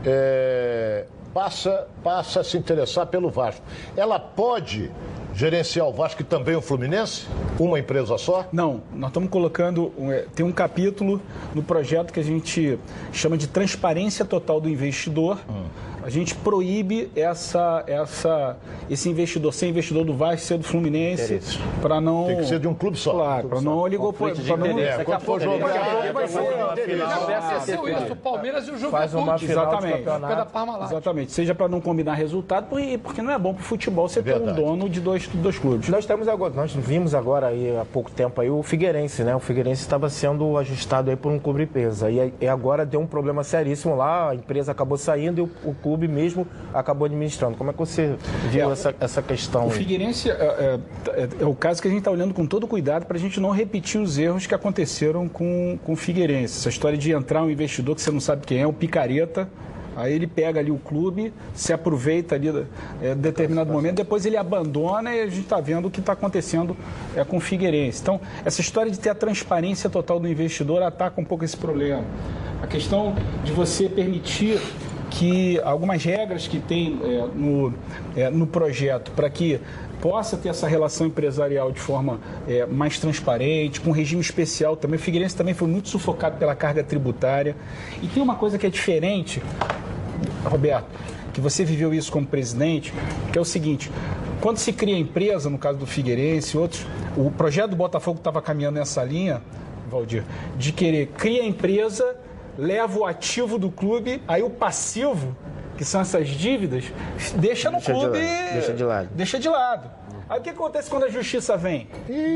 é, passa, passa a se interessar pelo Vasco. Ela pode gerenciar o Vasco e também o Fluminense? Uma empresa só? Não, nós estamos colocando. É, tem um capítulo no projeto que a gente chama de transparência total do investidor. Hum a gente proíbe essa, essa, esse investidor, ser investidor do Vasco, ser do Fluminense, para não. Tem que ser de um clube só. Claro, para não oligopol. Para não. É, quando for jogar, vai ser. isso, o Palmeiras e o Juventude. Faz uma final Exatamente. Exatamente. Seja para não combinar resultado, porque não é bom para o futebol você ter um dono de dois, dois clubes. Nós temos agora, nós vimos agora aí há pouco tempo aí o Figueirense, né? O Figueirense estava sendo ajustado aí por um clube empresa e agora deu um problema seríssimo lá, a empresa acabou saindo e o clube clube mesmo acabou administrando. Como é que você viu é, essa, essa questão? O Figueirense é, é, é, é o caso que a gente está olhando com todo cuidado para a gente não repetir os erros que aconteceram com, com o Figueirense. Essa história de entrar um investidor que você não sabe quem é, um picareta, Aí ele pega ali o clube, se aproveita ali é, determinado momento, depois ele abandona e a gente está vendo o que está acontecendo é, com o Figueirense. Então, essa história de ter a transparência total do investidor ataca um pouco esse problema. A questão de você permitir que algumas regras que tem é, no, é, no projeto para que possa ter essa relação empresarial de forma é, mais transparente, com regime especial também. O Figueirense também foi muito sufocado pela carga tributária. E tem uma coisa que é diferente, Roberto, que você viveu isso como presidente, que é o seguinte: quando se cria empresa, no caso do Figueirense e outros, o projeto do Botafogo estava caminhando nessa linha, Valdir, de querer criar empresa leva o ativo do clube, aí o passivo, que são essas dívidas, deixa no deixa clube. De deixa de lado. Deixa de lado. Aí o que acontece quando a justiça vem?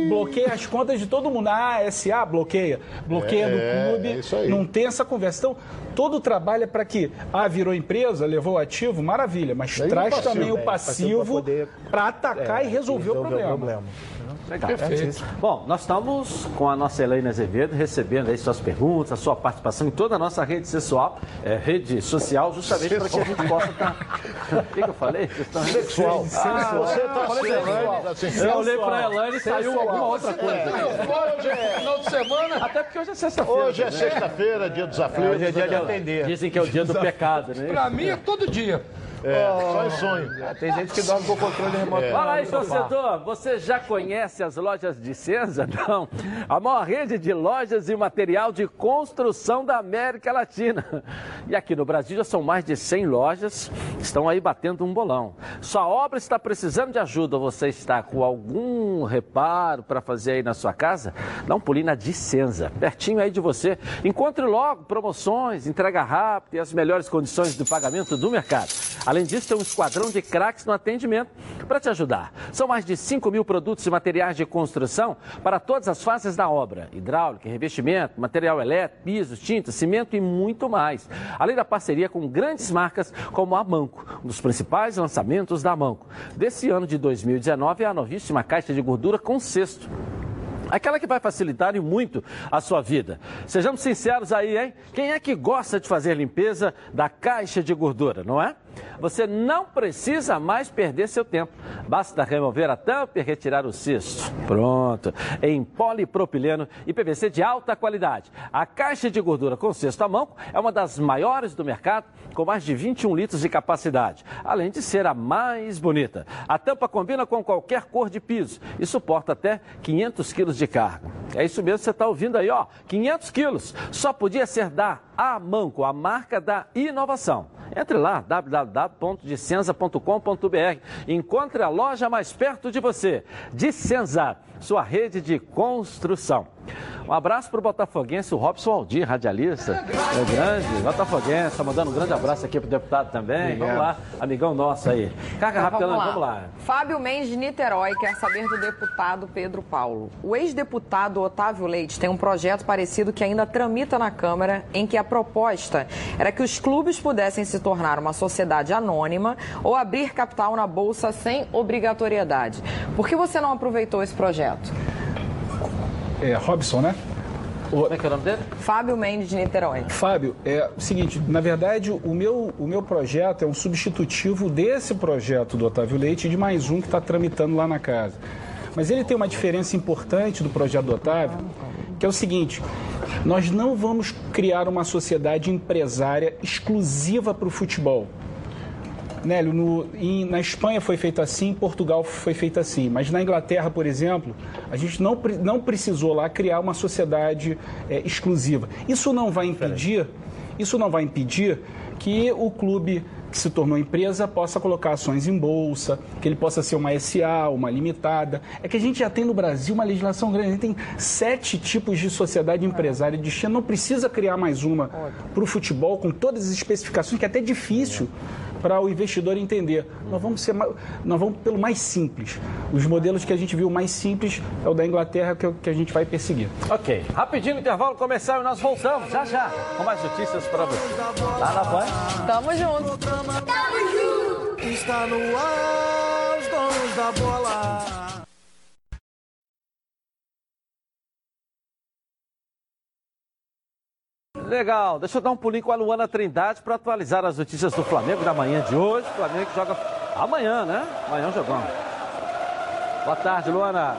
Bloqueia as contas de todo mundo. Ah, SA bloqueia. Bloqueia é, no clube. É não tem essa conversa. Então, todo o trabalho é para que, ah, virou empresa, levou o ativo, maravilha, mas traz o também o passivo para atacar é, e resolver, resolver o problema. O problema. Legal. Perfeito. Bom, nós estamos com a nossa Helena Azevedo recebendo aí suas perguntas, a sua participação em toda a nossa rede sexual, é, rede social, justamente para que a gente possa estar. Tá... o que, que, eu falei? Sexual. Ah, você está sendo. Eu olhei para a Helena e saiu alguma outra coisa. Hoje é final de semana. Até porque hoje é sexta-feira. Hoje é né? sexta-feira, dia dos aflitos. Hoje é dia de atender. Dizem que é o dia do pecado, né? Para mim é todo dia. É, oh, só em sonho. Tem gente que dorme com o controle remoto. É. Fala aí, torcedor, você já conhece as lojas de Senza? Não. A maior rede de lojas e material de construção da América Latina. E aqui no Brasil já são mais de 100 lojas, estão aí batendo um bolão. Sua obra está precisando de ajuda, você está com algum reparo para fazer aí na sua casa? Dá um pulinho na Dicenza, pertinho aí de você. Encontre logo promoções, entrega rápida e as melhores condições de pagamento do mercado. Além disso, tem um esquadrão de craques no atendimento para te ajudar. São mais de 5 mil produtos e materiais de construção para todas as fases da obra: hidráulica, revestimento, material elétrico, pisos, tinta, cimento e muito mais. Além da parceria com grandes marcas como a Manco, um dos principais lançamentos da Manco. Desse ano de 2019 é a novíssima caixa de gordura com cesto Aquela que vai facilitar e muito a sua vida. Sejamos sinceros aí, hein? Quem é que gosta de fazer limpeza da caixa de gordura, não é? Você não precisa mais perder seu tempo. Basta remover a tampa e retirar o cisto. Pronto. Em polipropileno e PVC de alta qualidade. A caixa de gordura com cesto à mão é uma das maiores do mercado, com mais de 21 litros de capacidade. Além de ser a mais bonita. A tampa combina com qualquer cor de piso e suporta até 500 quilos de carga. É isso mesmo que você está ouvindo aí, ó. 500 quilos. Só podia ser da Amanco, a marca da inovação. Entre lá, www.dicenza.com.br. Encontre a loja mais perto de você. Dicenza, sua rede de construção. Um abraço para o Botafoguense, o Robson Aldir, radialista. É grande, Botafoguense, tá mandando um grande abraço aqui para o deputado também. Vamos lá, amigão nosso aí. Carga rápida, vamos, vamos lá. Fábio Mendes de Niterói quer saber do deputado Pedro Paulo. O ex-deputado Otávio Leite tem um projeto parecido que ainda tramita na Câmara, em que a proposta era que os clubes pudessem se tornar uma sociedade anônima ou abrir capital na Bolsa sem obrigatoriedade. Por que você não aproveitou esse projeto? É, Robson, né? O... Como é que é o nome dele? Fábio Mendes de Niterói. Fábio, é o seguinte, na verdade, o meu, o meu projeto é um substitutivo desse projeto do Otávio Leite e de mais um que está tramitando lá na casa. Mas ele tem uma diferença importante do projeto do Otávio, que é o seguinte: nós não vamos criar uma sociedade empresária exclusiva para o futebol. Nélio, no, em, na Espanha foi feito assim, em Portugal foi feito assim, mas na Inglaterra, por exemplo, a gente não, não precisou lá criar uma sociedade é, exclusiva. Isso não vai impedir, isso não vai impedir que o clube que se tornou empresa possa colocar ações em bolsa, que ele possa ser uma SA, uma limitada. É que a gente já tem no Brasil uma legislação grande, a gente tem sete tipos de sociedade empresária de China, não precisa criar mais uma para o futebol com todas as especificações, que é até difícil para o investidor entender. Nós vamos, ser, nós vamos pelo mais simples. Os modelos que a gente viu mais simples é o da Inglaterra, que, é o que a gente vai perseguir. Ok. Rapidinho, intervalo comercial e nós voltamos já já com mais notícias para você. Lá na Pan. Tamo junto. Tamo junto. Está no ar, os donos da bola. Legal, deixa eu dar um pulinho com a Luana Trindade para atualizar as notícias do Flamengo da manhã de hoje. O Flamengo joga amanhã, né? Amanhã jogamos. Boa tarde, Luana.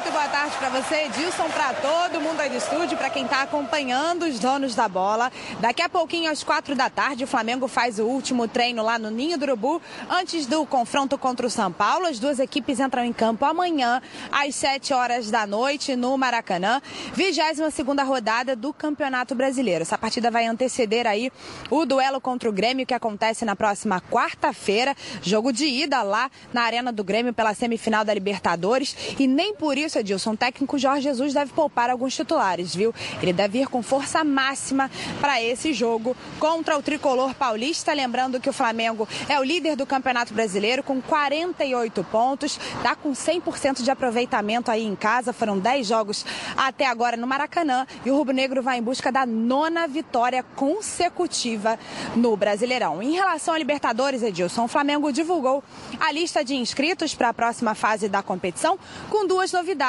Muito boa tarde para você, Edilson, para todo mundo aí do estúdio, para quem está acompanhando os donos da bola. Daqui a pouquinho, às quatro da tarde, o Flamengo faz o último treino lá no Ninho do Urubu, antes do confronto contra o São Paulo. As duas equipes entram em campo amanhã, às sete horas da noite, no Maracanã. 22 segunda rodada do Campeonato Brasileiro. Essa partida vai anteceder aí o duelo contra o Grêmio, que acontece na próxima quarta-feira. Jogo de ida lá na Arena do Grêmio pela semifinal da Libertadores. E nem por isso, Edilson, o técnico Jorge Jesus deve poupar alguns titulares, viu? Ele deve ir com força máxima para esse jogo contra o tricolor paulista. Lembrando que o Flamengo é o líder do Campeonato Brasileiro com 48 pontos, tá com 100% de aproveitamento aí em casa. Foram 10 jogos até agora no Maracanã e o Rubro Negro vai em busca da nona vitória consecutiva no Brasileirão. Em relação à Libertadores, Edilson, o Flamengo divulgou a lista de inscritos para a próxima fase da competição com duas novidades.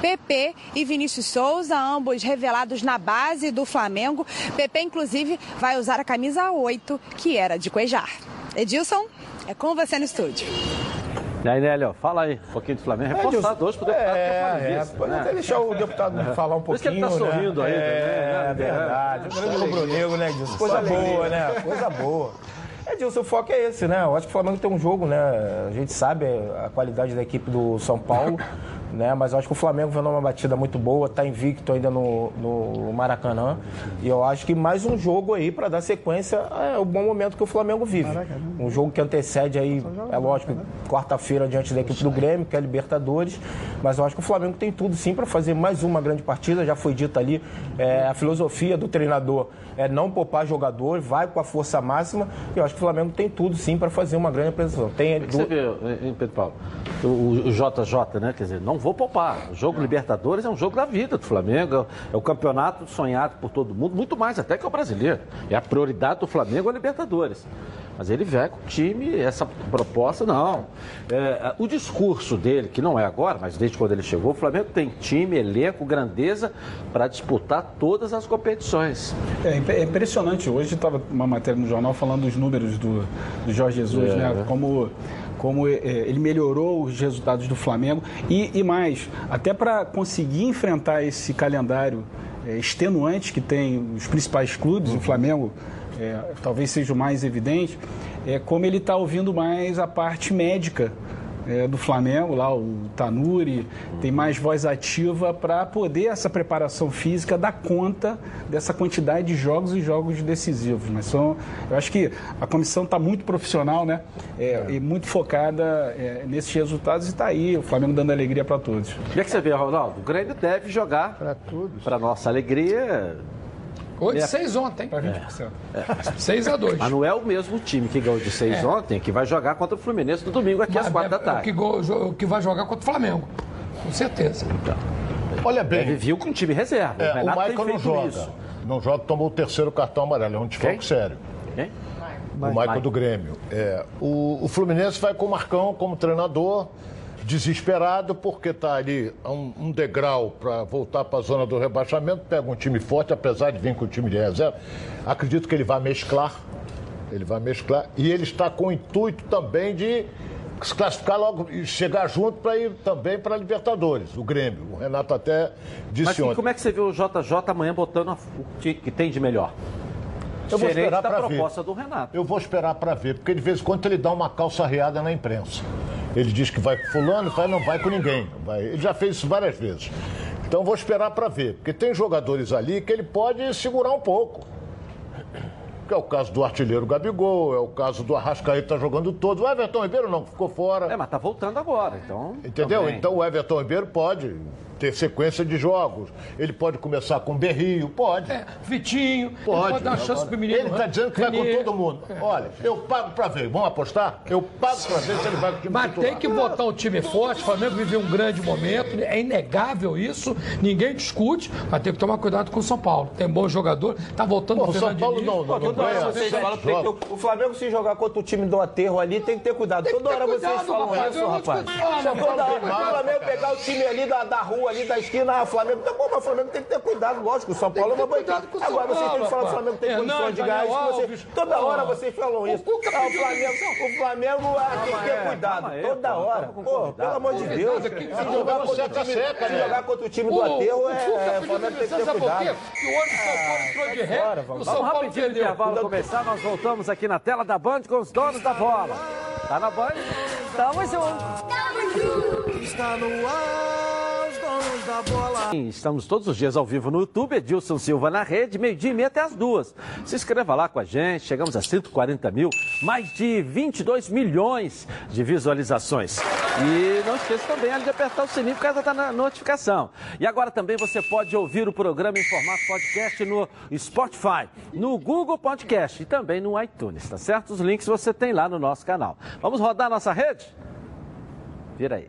PP e Vinícius Souza, ambos revelados na base do Flamengo. PP, inclusive, vai usar a camisa 8, que era de Cuejar. Edilson, é com você no estúdio. E aí, Nélio, fala aí um pouquinho do Flamengo. É, Reforçado hoje pro deputado é, que é é, né? até deixar o deputado falar um Por isso pouquinho. que ele tá sorrindo né? aí É, também, né? é verdade. O grande rubro-negro, né, Edilson? Coisa boa, né? Coisa boa. Edilson, o foco é esse, né? Eu acho que o Flamengo tem um jogo, né? A gente sabe a qualidade da equipe do São Paulo, né? Mas eu acho que o Flamengo vem numa batida muito boa, tá invicto ainda no, no Maracanã. E eu acho que mais um jogo aí para dar sequência é o bom momento que o Flamengo vive. Um jogo que antecede aí, é lógico, quarta-feira diante da equipe do Grêmio, que é a Libertadores. Mas eu acho que o Flamengo tem tudo sim para fazer mais uma grande partida. Já foi dito ali, é, a filosofia do treinador é não poupar jogador, vai com a força máxima. E eu acho que o Flamengo tem tudo sim para fazer uma grande apresentação. Tem O que você vê, hein, Pedro Paulo? O, o JJ, né? Quer dizer, não vou poupar. O jogo Libertadores é um jogo da vida do Flamengo. É o campeonato sonhado por todo mundo, muito mais até que o brasileiro. É a prioridade do Flamengo a Libertadores. Mas ele vem com o time, essa proposta, não. É, o discurso dele, que não é agora, mas desde quando ele chegou, o Flamengo tem time, elenco, grandeza para disputar todas as competições. É, é impressionante. Hoje estava uma matéria no jornal falando dos números do, do Jorge Jesus, é, né? Como como é, ele melhorou os resultados do Flamengo e, e mais, até para conseguir enfrentar esse calendário é, extenuante que tem os principais clubes, uhum. o Flamengo é, talvez seja o mais evidente, é como ele está ouvindo mais a parte médica é, do Flamengo, lá o Tanuri, tem mais voz ativa para poder essa preparação física dar conta dessa quantidade de jogos e jogos decisivos. Mas são, eu acho que a comissão está muito profissional, né? É, é. E muito focada é, nesses resultados e está aí, o Flamengo dando alegria para todos. O que, é que você vê, Ronaldo? O Grêmio deve jogar para todos. Para nossa alegria, 8 de 6 ontem. É. É. 6 a 2. Mas não é o mesmo time que ganhou de 6 é. ontem que vai jogar contra o Fluminense no domingo aqui Mas às 4 é, da tarde. O que, que, vai jogar contra o Flamengo. Com certeza. Então, Olha bem. Ele viu com um time reserva. É, o, o Michael não joga. Isso. Não joga, tomou o terceiro cartão amarelo. É um desfalque sério. Quem? O Michael do Grêmio. É, o, o Fluminense vai com o Marcão como treinador desesperado porque está ali um, um degrau para voltar para a zona do rebaixamento, pega um time forte, apesar de vir com o time de reserva. Acredito que ele vai mesclar, ele vai mesclar, e ele está com o intuito também de se classificar logo e chegar junto para ir também para a Libertadores, o Grêmio. O Renato até disse Mas, ontem. como é que você vê o JJ amanhã botando o que tem de melhor? Eu vou esperar para ver. proposta do Renato. Eu vou esperar para ver, porque de vez em quando ele dá uma calça reada na imprensa. Ele diz que vai com fulano, vai, não vai com ninguém. Vai. Ele já fez isso várias vezes. Então vou esperar para ver, porque tem jogadores ali que ele pode segurar um pouco. Que é o caso do artilheiro Gabigol, é o caso do Arrascaeta tá jogando todo. O Everton Ribeiro não ficou fora. É, mas tá voltando agora, então. Entendeu? Também. Então o Everton Ribeiro pode ter sequência de jogos. Ele pode começar com Berrio, pode. É, Vitinho, pode. pode dar uma chance pro menino. Ele está dizendo que vai com todo mundo. Olha, eu pago para ver. Vamos apostar? Eu pago para ver se ele vai com o time Mas titular. tem que botar o time forte. O Flamengo viveu um grande momento. É inegável isso. Ninguém discute. Mas tem que tomar cuidado com o São Paulo. Tem bom jogador. Tá voltando o São Paulo não, não, não, hora vocês falam que, que o Flamengo se jogar contra o time do aterro ali tem que ter cuidado. Toda hora vocês falam isso, rapaz. Toda hora. O Flamengo pegar o time ali da, da rua, ali da esquina, o Flamengo tá bom, mas o Flamengo tem que ter cuidado, lógico. O São Paulo é uma equipe. Agora vocês têm que falar que o Flamengo tem condições de gás. Toda hora vocês falam isso. O, ah, o Flamengo, o Flamengo ah, tem que ter cuidado. Toda hora. Pô, pelo amor de Deus. Se jogar contra o time, se jogar contra o time do Aterro, é, o Flamengo tem que ter cuidado. Que o ano São Paulo entrou de ré. Vamos rapidinho de intervalo começar. Nós voltamos aqui na tela da Band com os donos da bola. Tá na Band? Tamo junto. Tamo junto. Está no ar. Estamos todos os dias ao vivo no YouTube, Edilson Silva na rede, meio-dia e meia até as duas. Se inscreva lá com a gente, chegamos a 140 mil, mais de 22 milhões de visualizações. E não esqueça também de apertar o sininho por causa da notificação. E agora também você pode ouvir o programa em formato podcast no Spotify, no Google Podcast e também no iTunes, tá certo? Os links você tem lá no nosso canal. Vamos rodar nossa rede? Vira aí.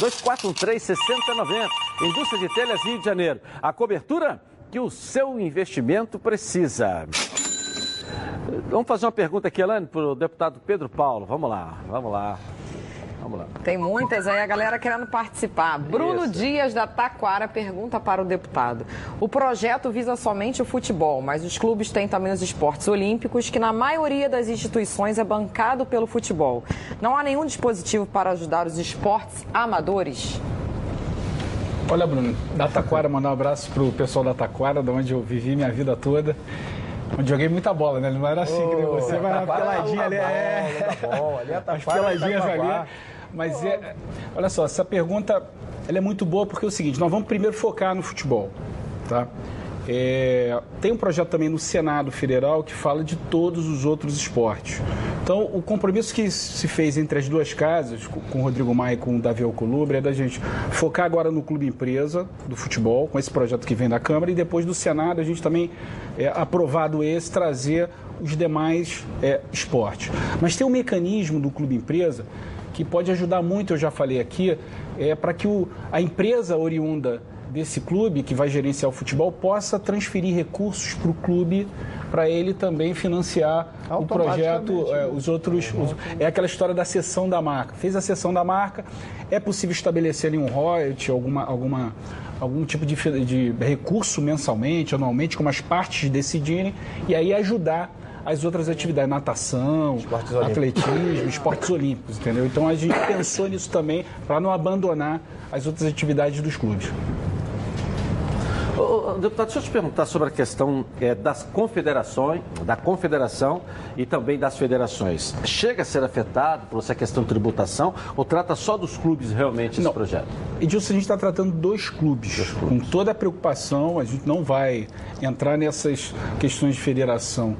2413-6090. Indústria de Telhas Rio de Janeiro. A cobertura que o seu investimento precisa. Vamos fazer uma pergunta aqui, Elane, para o deputado Pedro Paulo. Vamos lá, vamos lá. Vamos lá. Tem muitas aí, a galera querendo participar. Bruno Isso. Dias, da Taquara, pergunta para o deputado. O projeto visa somente o futebol, mas os clubes têm também os esportes olímpicos, que na maioria das instituições é bancado pelo futebol. Não há nenhum dispositivo para ajudar os esportes amadores? Olha, Bruno, da Taquara, mandar um abraço pro pessoal da Taquara, de onde eu vivi minha vida toda. Onde joguei muita bola, né? Não era assim oh, que nem você, vai na peladinha ali. É, bola, ali é As peladinhas ali. Mas é, olha só, essa pergunta ela é muito boa porque é o seguinte, nós vamos primeiro focar no futebol, tá? É, tem um projeto também no Senado Federal que fala de todos os outros esportes. Então, o compromisso que se fez entre as duas casas, com o Rodrigo Maia e com o Davi Alcolumbre, é da gente focar agora no Clube Empresa do futebol, com esse projeto que vem da Câmara, e depois do Senado a gente também, é, aprovado esse, trazer os demais é, esportes. Mas tem um mecanismo do Clube Empresa que pode ajudar muito, eu já falei aqui, é, para que o, a empresa oriunda desse clube que vai gerenciar o futebol possa transferir recursos para o clube para ele também financiar o projeto, é, os outros. Os, é aquela história da cessão da marca. Fez a cessão da marca, é possível estabelecer ali um royalty, alguma, alguma, algum tipo de, de recurso mensalmente, anualmente, como as partes decidirem, e aí ajudar as outras atividades, natação, esportes atletismo, esportes olímpicos, entendeu? Então a gente pensou nisso também para não abandonar as outras atividades dos clubes. Deputado, deixa eu te perguntar sobre a questão é, das confederações, da confederação e também das federações. Chega a ser afetado por essa questão de tributação ou trata só dos clubes realmente esse não. projeto? Edilson, a gente está tratando dois clubes, dois clubes. Com toda a preocupação, a gente não vai entrar nessas questões de federação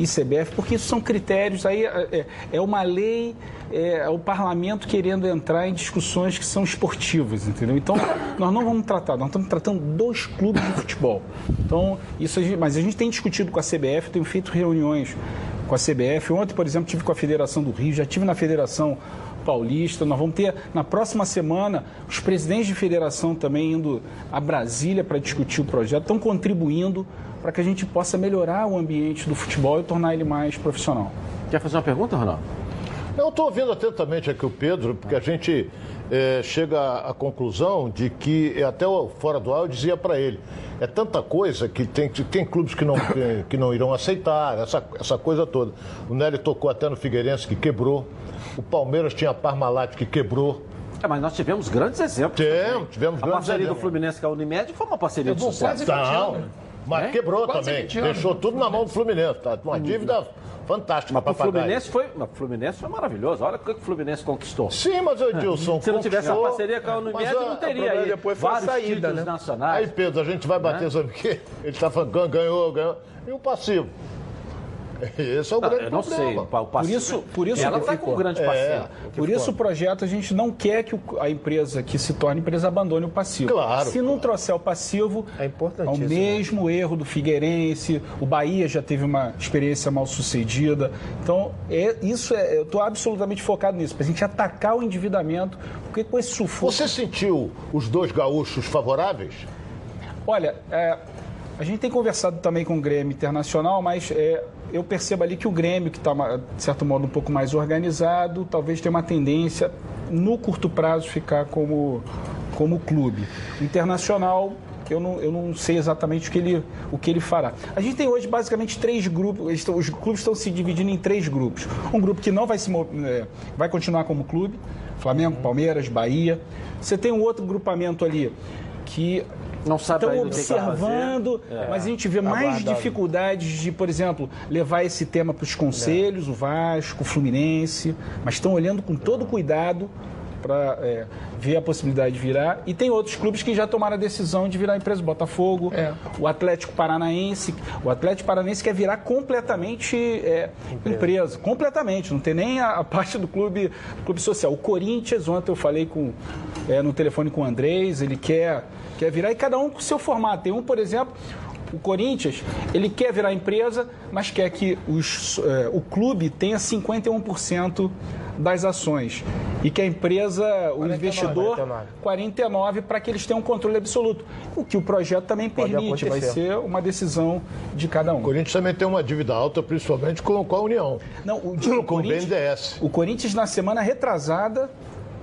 e CBF, porque isso são critérios, aí é, é, é uma lei, é o parlamento querendo entrar em discussões que são esportivas, entendeu? Então, nós não vamos tratar, nós estamos tratando dos clubes de futebol. Então, isso mas a gente tem discutido com a CBF, tem feito reuniões com a CBF. Ontem, por exemplo, tive com a Federação do Rio, já tive na Federação Paulista. Nós vamos ter na próxima semana os presidentes de federação também indo a Brasília para discutir o projeto, estão contribuindo para que a gente possa melhorar o ambiente do futebol e tornar ele mais profissional. Quer fazer uma pergunta, Ronaldo? Eu estou ouvindo atentamente aqui o Pedro, porque a gente é, chega à conclusão de que, até fora do ar, eu dizia para ele, é tanta coisa que tem, tem clubes que não, que não irão aceitar, essa, essa coisa toda. O Nery tocou até no Figueirense, que quebrou. O Palmeiras tinha a Parmalat, que quebrou. É, mas nós tivemos grandes exemplos. Tivemos, tivemos a grandes parceria exemplos. do Fluminense com a Unimed foi uma parceria de sucesso. Não, mas é? quebrou Quase também. Deixou tudo na mão do Fluminense. Tá? Uma dívida fantástica mas o Fluminense foi, o Fluminense foi maravilhoso. Olha o que o Fluminense conquistou. Sim, mas o Edilson Se não tivesse a parceria com a Unimed, não teria aí depois foi vários saída, títulos né? nacionais. Aí, Pedro, a gente vai bater é. sobre o quê? Ele está falando ganhou, ganhou. E o passivo? Esse é o não, grande eu não problema. sei. O passivo, por isso, por isso ela está com um grande parceiro. É, por isso o projeto a gente não quer que a empresa que se torne empresa abandone o passivo. Claro. Se não trouxer o passivo, é importante. É o mesmo né? erro do Figueirense. O Bahia já teve uma experiência mal sucedida. Então é, isso é, eu estou absolutamente focado nisso para a gente atacar o endividamento, porque com esse sufoco. Você sentiu os dois gaúchos favoráveis? Olha, é, a gente tem conversado também com o Grêmio Internacional, mas é, eu percebo ali que o Grêmio, que está, de certo modo, um pouco mais organizado, talvez tenha uma tendência, no curto prazo, ficar como, como clube. Internacional, eu não, eu não sei exatamente o que, ele, o que ele fará. A gente tem hoje basicamente três grupos, os clubes estão se dividindo em três grupos. Um grupo que não vai, se, é, vai continuar como clube, Flamengo, Palmeiras, Bahia. Você tem um outro grupamento ali que não sabe estão observando, é. mas a gente vê mais Aguardado. dificuldades de, por exemplo, levar esse tema para os conselhos, é. o Vasco, o Fluminense, mas estão olhando com todo cuidado para é, ver a possibilidade de virar. E tem outros clubes que já tomaram a decisão de virar empresa. Botafogo, é. o Atlético Paranaense. O Atlético Paranaense quer virar completamente é, empresa. empresa. Completamente. Não tem nem a, a, parte do clube, do clube social. O Corinthians, ontem eu falei com, é, no telefone com o Andrés, ele quer quer virar, e cada um com o seu formato. Tem um, por exemplo, o Corinthians, ele quer virar empresa, mas quer que os, eh, o clube tenha 51% das ações. E que a empresa, o 49, investidor, 49, 49 para que eles tenham um controle absoluto. O que o projeto também Pode permite, acontecer. vai ser uma decisão de cada um. O Corinthians também tem uma dívida alta, principalmente com, com a União. Não, o, o com o BNDES. O Corinthians, na semana retrasada,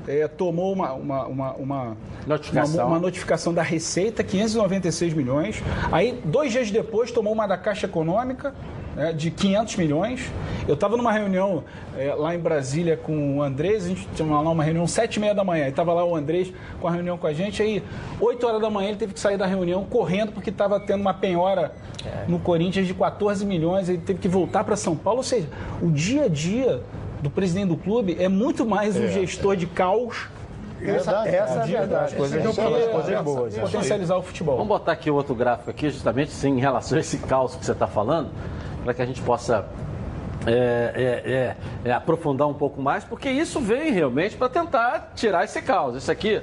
é, tomou uma, uma, uma, uma, notificação. Uma, uma, notificação da Receita, 596 milhões. Aí, dois dias depois, tomou uma da Caixa Econômica, né, de 500 milhões. Eu estava numa reunião é, lá em Brasília com o Andrés, a gente tinha lá uma reunião sete e meia da manhã, estava lá o Andrés com a reunião com a gente, aí oito horas da manhã ele teve que sair da reunião correndo porque estava tendo uma penhora é. no Corinthians de 14 milhões, ele teve que voltar para São Paulo, ou seja, o dia a dia do presidente do clube é muito mais um é, gestor é. de caos Essa, essa é a verdade. Coisas, é boas. Potencializar o futebol. Vamos botar aqui outro gráfico aqui, justamente sim, em relação a esse caos que você está falando, para que a gente possa é, é, é, é, aprofundar um pouco mais, porque isso vem realmente para tentar tirar esse caos. Esse aqui,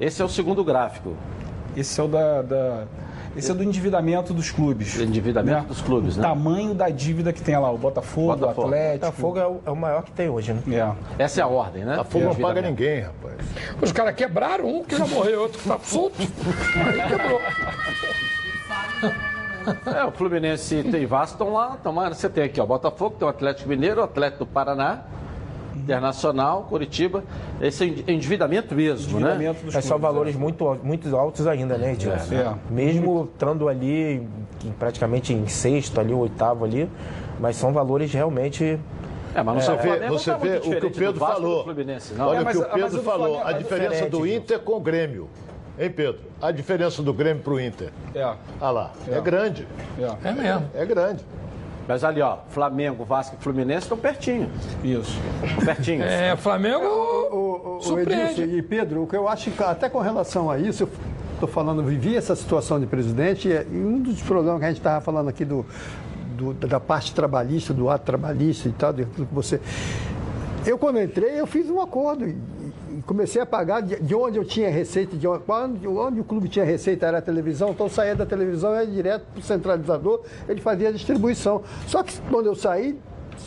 esse é o segundo gráfico. Esse é o da, da- esse é do endividamento dos clubes. Endividamento dos clubes, o né? tamanho da dívida que tem lá, o Botafogo, Botafogo. o Atlético. Botafogo é o, é o maior que tem hoje, né? É. Essa é a ordem, né? A fogo não paga ninguém, rapaz. Os caras quebraram um que já morreu, outro que tá solto. Aí quebrou. É, o Fluminense e Vasco estão lá, estão lá. Você tem aqui, ó, Botafogo, tem o Atlético Mineiro, o Atlético do Paraná, Internacional, Curitiba. Esse é indi- endividamento mesmo, né? Endividamento dos Mas são clubes, valores muito, al- muito altos ainda, né, Edilson? É. Mesmo estando ali praticamente em sexto, ali, oitavo ali, mas são valores realmente. É, mas Você São vê, Flamengo você não tá vê muito o que o Pedro falou. Não. Olha É, o mas- que o Pedro falou. A é diferença diferente, do. Inter com o Grêmio. Hein, Pedro? A diferença do Grêmio pro Inter. É, Ah lá, é, grande. é. É mesmo. É grande. Mas ali, ó, Flamengo, Vasco e Fluminense estão pertinho. Isso. Pertinho. É, Flamengo O, o, o surpreende. Edilson e Pedro, o que eu acho que até com relação a isso, eu estou falando, vivi essa situação de presidente e um dos problemas que a gente estava falando aqui do, do- da parte trabalhista, do ato trabalhista e tal, daquilo que você. Eu, quando entrei, eu fiz um acordo comecei a pagar de, de onde eu tinha receita, de onde, onde, o clube tinha receita era a televisão, então eu saía da televisão e ia direto para o centralizador, ele fazia a distribuição. Só que quando eu saí,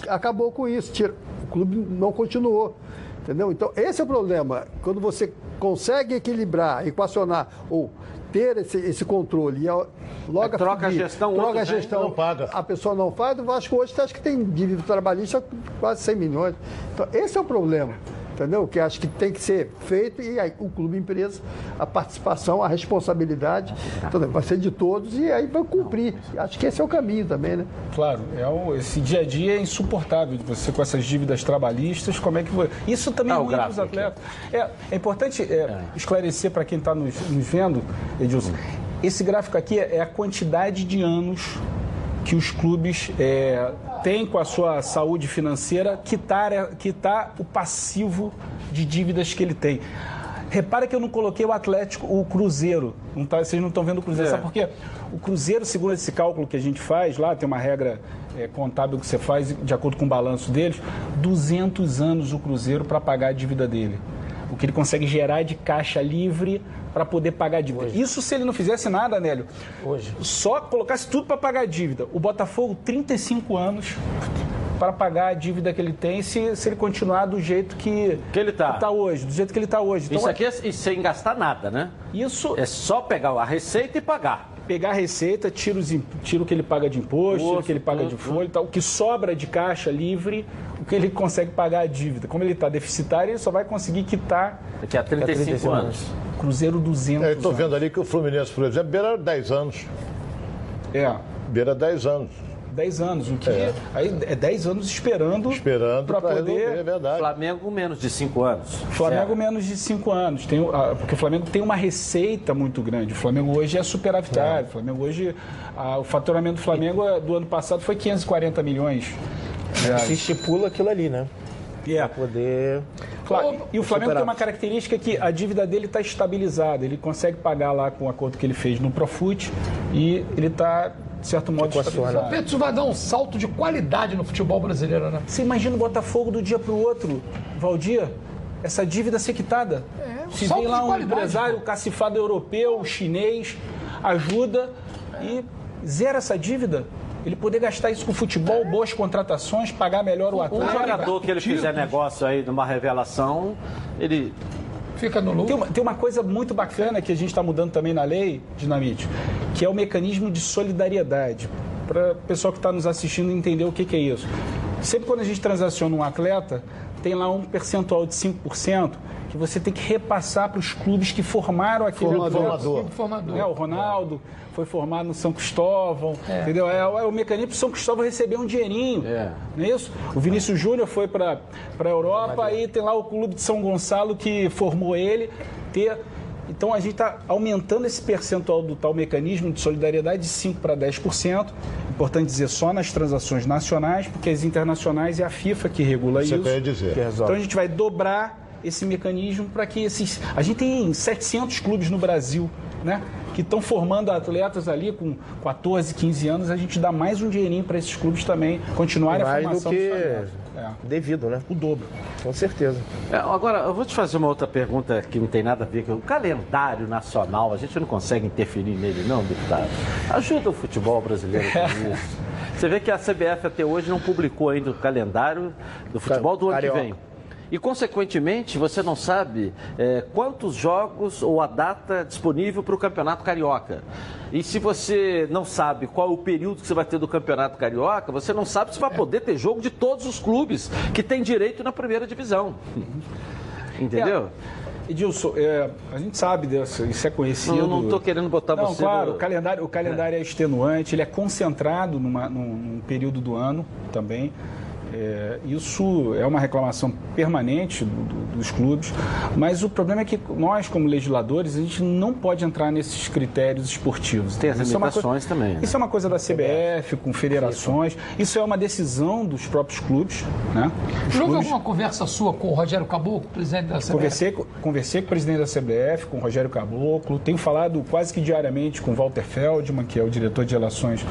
acabou com isso, tira- o clube não continuou. Entendeu? Então, esse é o problema. Quando você consegue equilibrar, equacionar ou ter esse, esse controle e a- logo É, troca a seguir, gestão, troca a gestão, não paga. a pessoa não faz, o Vasco hoje acho que tem dívida trabalhista quase 100 milhões. Então, esse é o problema. Entendeu? Que acho que tem que ser feito e aí o clube empresa, a participação, a responsabilidade, entendeu? vai ser de todos e aí vai cumprir. Acho que esse é o caminho também, né? Claro, é o- esse dia a dia é insuportável de você com essas dívidas trabalhistas, como é que foi? Isso também Ah, é ruim para os atletas. É, é importante é, esclarecer para quem está nos, nos vendo, Edilson, esse gráfico aqui é a quantidade de anos que os clubes é, têm com a sua saúde financeira quitar, quitar o passivo de dívidas que ele tem. Repara que eu não coloquei o Atlético, o Cruzeiro. Não tá- vocês não estão vendo o Cruzeiro. É. Sabe por quê? O Cruzeiro, segundo esse cálculo que a gente faz, lá tem uma regra é, contábil que você faz de acordo com o balanço deles, 200 anos o Cruzeiro para pagar a dívida dele. O que ele consegue gerar de caixa livre para poder pagar a dívida. Isso se ele não fizesse nada, Nélio. Hoje. Só colocasse tudo para pagar a dívida. O Botafogo, 35 anos para pagar a dívida que ele tem se, se ele continuar do jeito que, Que ele tá. hoje, do jeito que ele está hoje. Então, Isso aqui é e sem gastar nada, né? isso É só pegar a receita e pagar. Pegar a receita, tira, os, tira o que ele paga de imposto, tira o que ele paga de tudo, folha e tal. O que sobra de caixa livre, o que ele consegue pagar a dívida. Como ele está deficitário, ele só vai conseguir quitar Daqui a 35, 35 anos. Cruzeiro 200 É, eu estou anos. vendo ali que o Fluminense, por exemplo, beira 10 anos. É, Beira 10 anos. 10 anos. O que aí é 10 anos esperando, Esperando para para resolver, é poder... verdade. Flamengo menos de 5 anos. Flamengo Certo. menos de 5 anos, tem, o- porque o Flamengo tem uma receita muito grande. O Flamengo hoje é superavitário. O Flamengo hoje, ah, o faturamento do Flamengo eh, do ano passado foi 540 milhões. Se estipula aquilo ali, né? Yeah. Poder. Claro, e o Flamengo tem superávit. uma característica que a dívida dele está estabilizada. Ele consegue pagar lá com o acordo que ele fez no Profut e ele está, de certo modo, estabilizado. Pedro, isso vai dar um salto de qualidade no futebol brasileiro, né? Você imagina o Botafogo do dia para o outro, Valdir, essa dívida ser quitada. É, um Se vem lá um empresário pô. cacifado europeu, chinês, ajuda e zera essa dívida. Ele poder gastar isso com futebol, boas contratações, pagar melhor o Um atleta. jogador que ele fizer negócio aí numa revelação, ele Fica no Tem lucro. uma, tem uma coisa muito bacana que a gente está mudando também na lei, Dinamite, que é o mecanismo de solidariedade. Para o pessoal que está nos assistindo entender o que, que é isso. Sempre quando a gente transaciona um atleta, tem lá um percentual de 5% que você tem que repassar para os clubes que formaram aquele Formador. Formador. Formador. É, o Ronaldo foi formado no São Cristóvão, entendeu? É, o- é o mecanismo para o São Cristóvão receber um dinheirinho, É. não é isso? O Vinícius Júnior foi para a Europa e tem lá o clube de São Gonçalo que formou ele. Ter... Então a gente está aumentando esse percentual do tal mecanismo de solidariedade de 5% para 10%. Importante dizer só nas transações nacionais, porque as internacionais é a FIFA que regula Você isso. quer dizer. Que resolve. Então a gente vai dobrar esse mecanismo para que esses. A gente tem 700 clubes no Brasil, né? Que estão formando atletas ali com 14, 15 anos, a gente dá mais um dinheirinho para esses clubes também continuarem mais a formação do que é. devido, né? O dobro. Com certeza. É, agora, eu vou te fazer uma outra pergunta que não tem nada a ver com o calendário nacional. A gente não consegue interferir nele, não, deputado? Ajuda o futebol brasileiro com isso. Você vê que a CBF até hoje não publicou ainda o calendário do futebol do ano Carioca. que vem. E, consequentemente, você não sabe é, quantos jogos ou a data disponível para o Campeonato Carioca. E se você não sabe qual é o período que você vai ter do Campeonato Carioca, você não sabe se vai poder ter jogo de todos os clubes que têm direito na primeira divisão. Entendeu? Edilson, é, a gente sabe disso, isso é conhecido. Não, não estou querendo botar Não, você claro, no- o calendário, o calendário é. extenuante, ele é concentrado numa- num, num período do ano também. É, isso é uma reclamação permanente do- do- dos clubes, mas o problema é que nós, como legisladores, a gente não pode entrar nesses critérios esportivos. Tem as Isso é limitações também, né? Isso é uma coisa da CBF, com federações, isso é uma decisão dos próprios clubes. Né? Os Houve clubes- alguma conversa sua com o Rogério Caboclo, presidente da CBF? Conversei, com- conversei com o presidente da CBF, com o Rogério Caboclo, tenho falado quase que diariamente com o Walter Feldman, que é o diretor de relações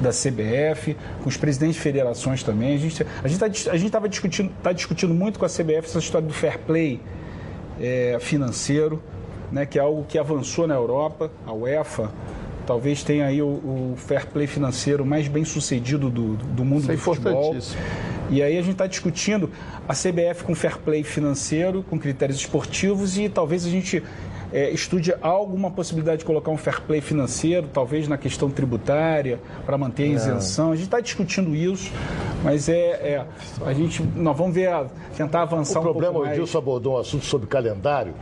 da CBF, com os presidentes de federações também. A gente a estava discutindo, tá discutindo muito com a CBF essa história do fair play é, financeiro, né, que é algo que avançou na Europa, a UEFA. Talvez tenha aí o, o fair play financeiro mais bem sucedido do, do mundo Isso é do futebol. E aí a gente está discutindo a CBF com fair play financeiro, com critérios esportivos e talvez a gente é, estude alguma possibilidade de colocar um fair play financeiro, talvez na questão tributária, para manter a isenção. A gente está discutindo isso, mas é, é, a gente nós vamos ver tentar avançar O um problema, pouco o mais. Edilson abordou um assunto sobre calendário.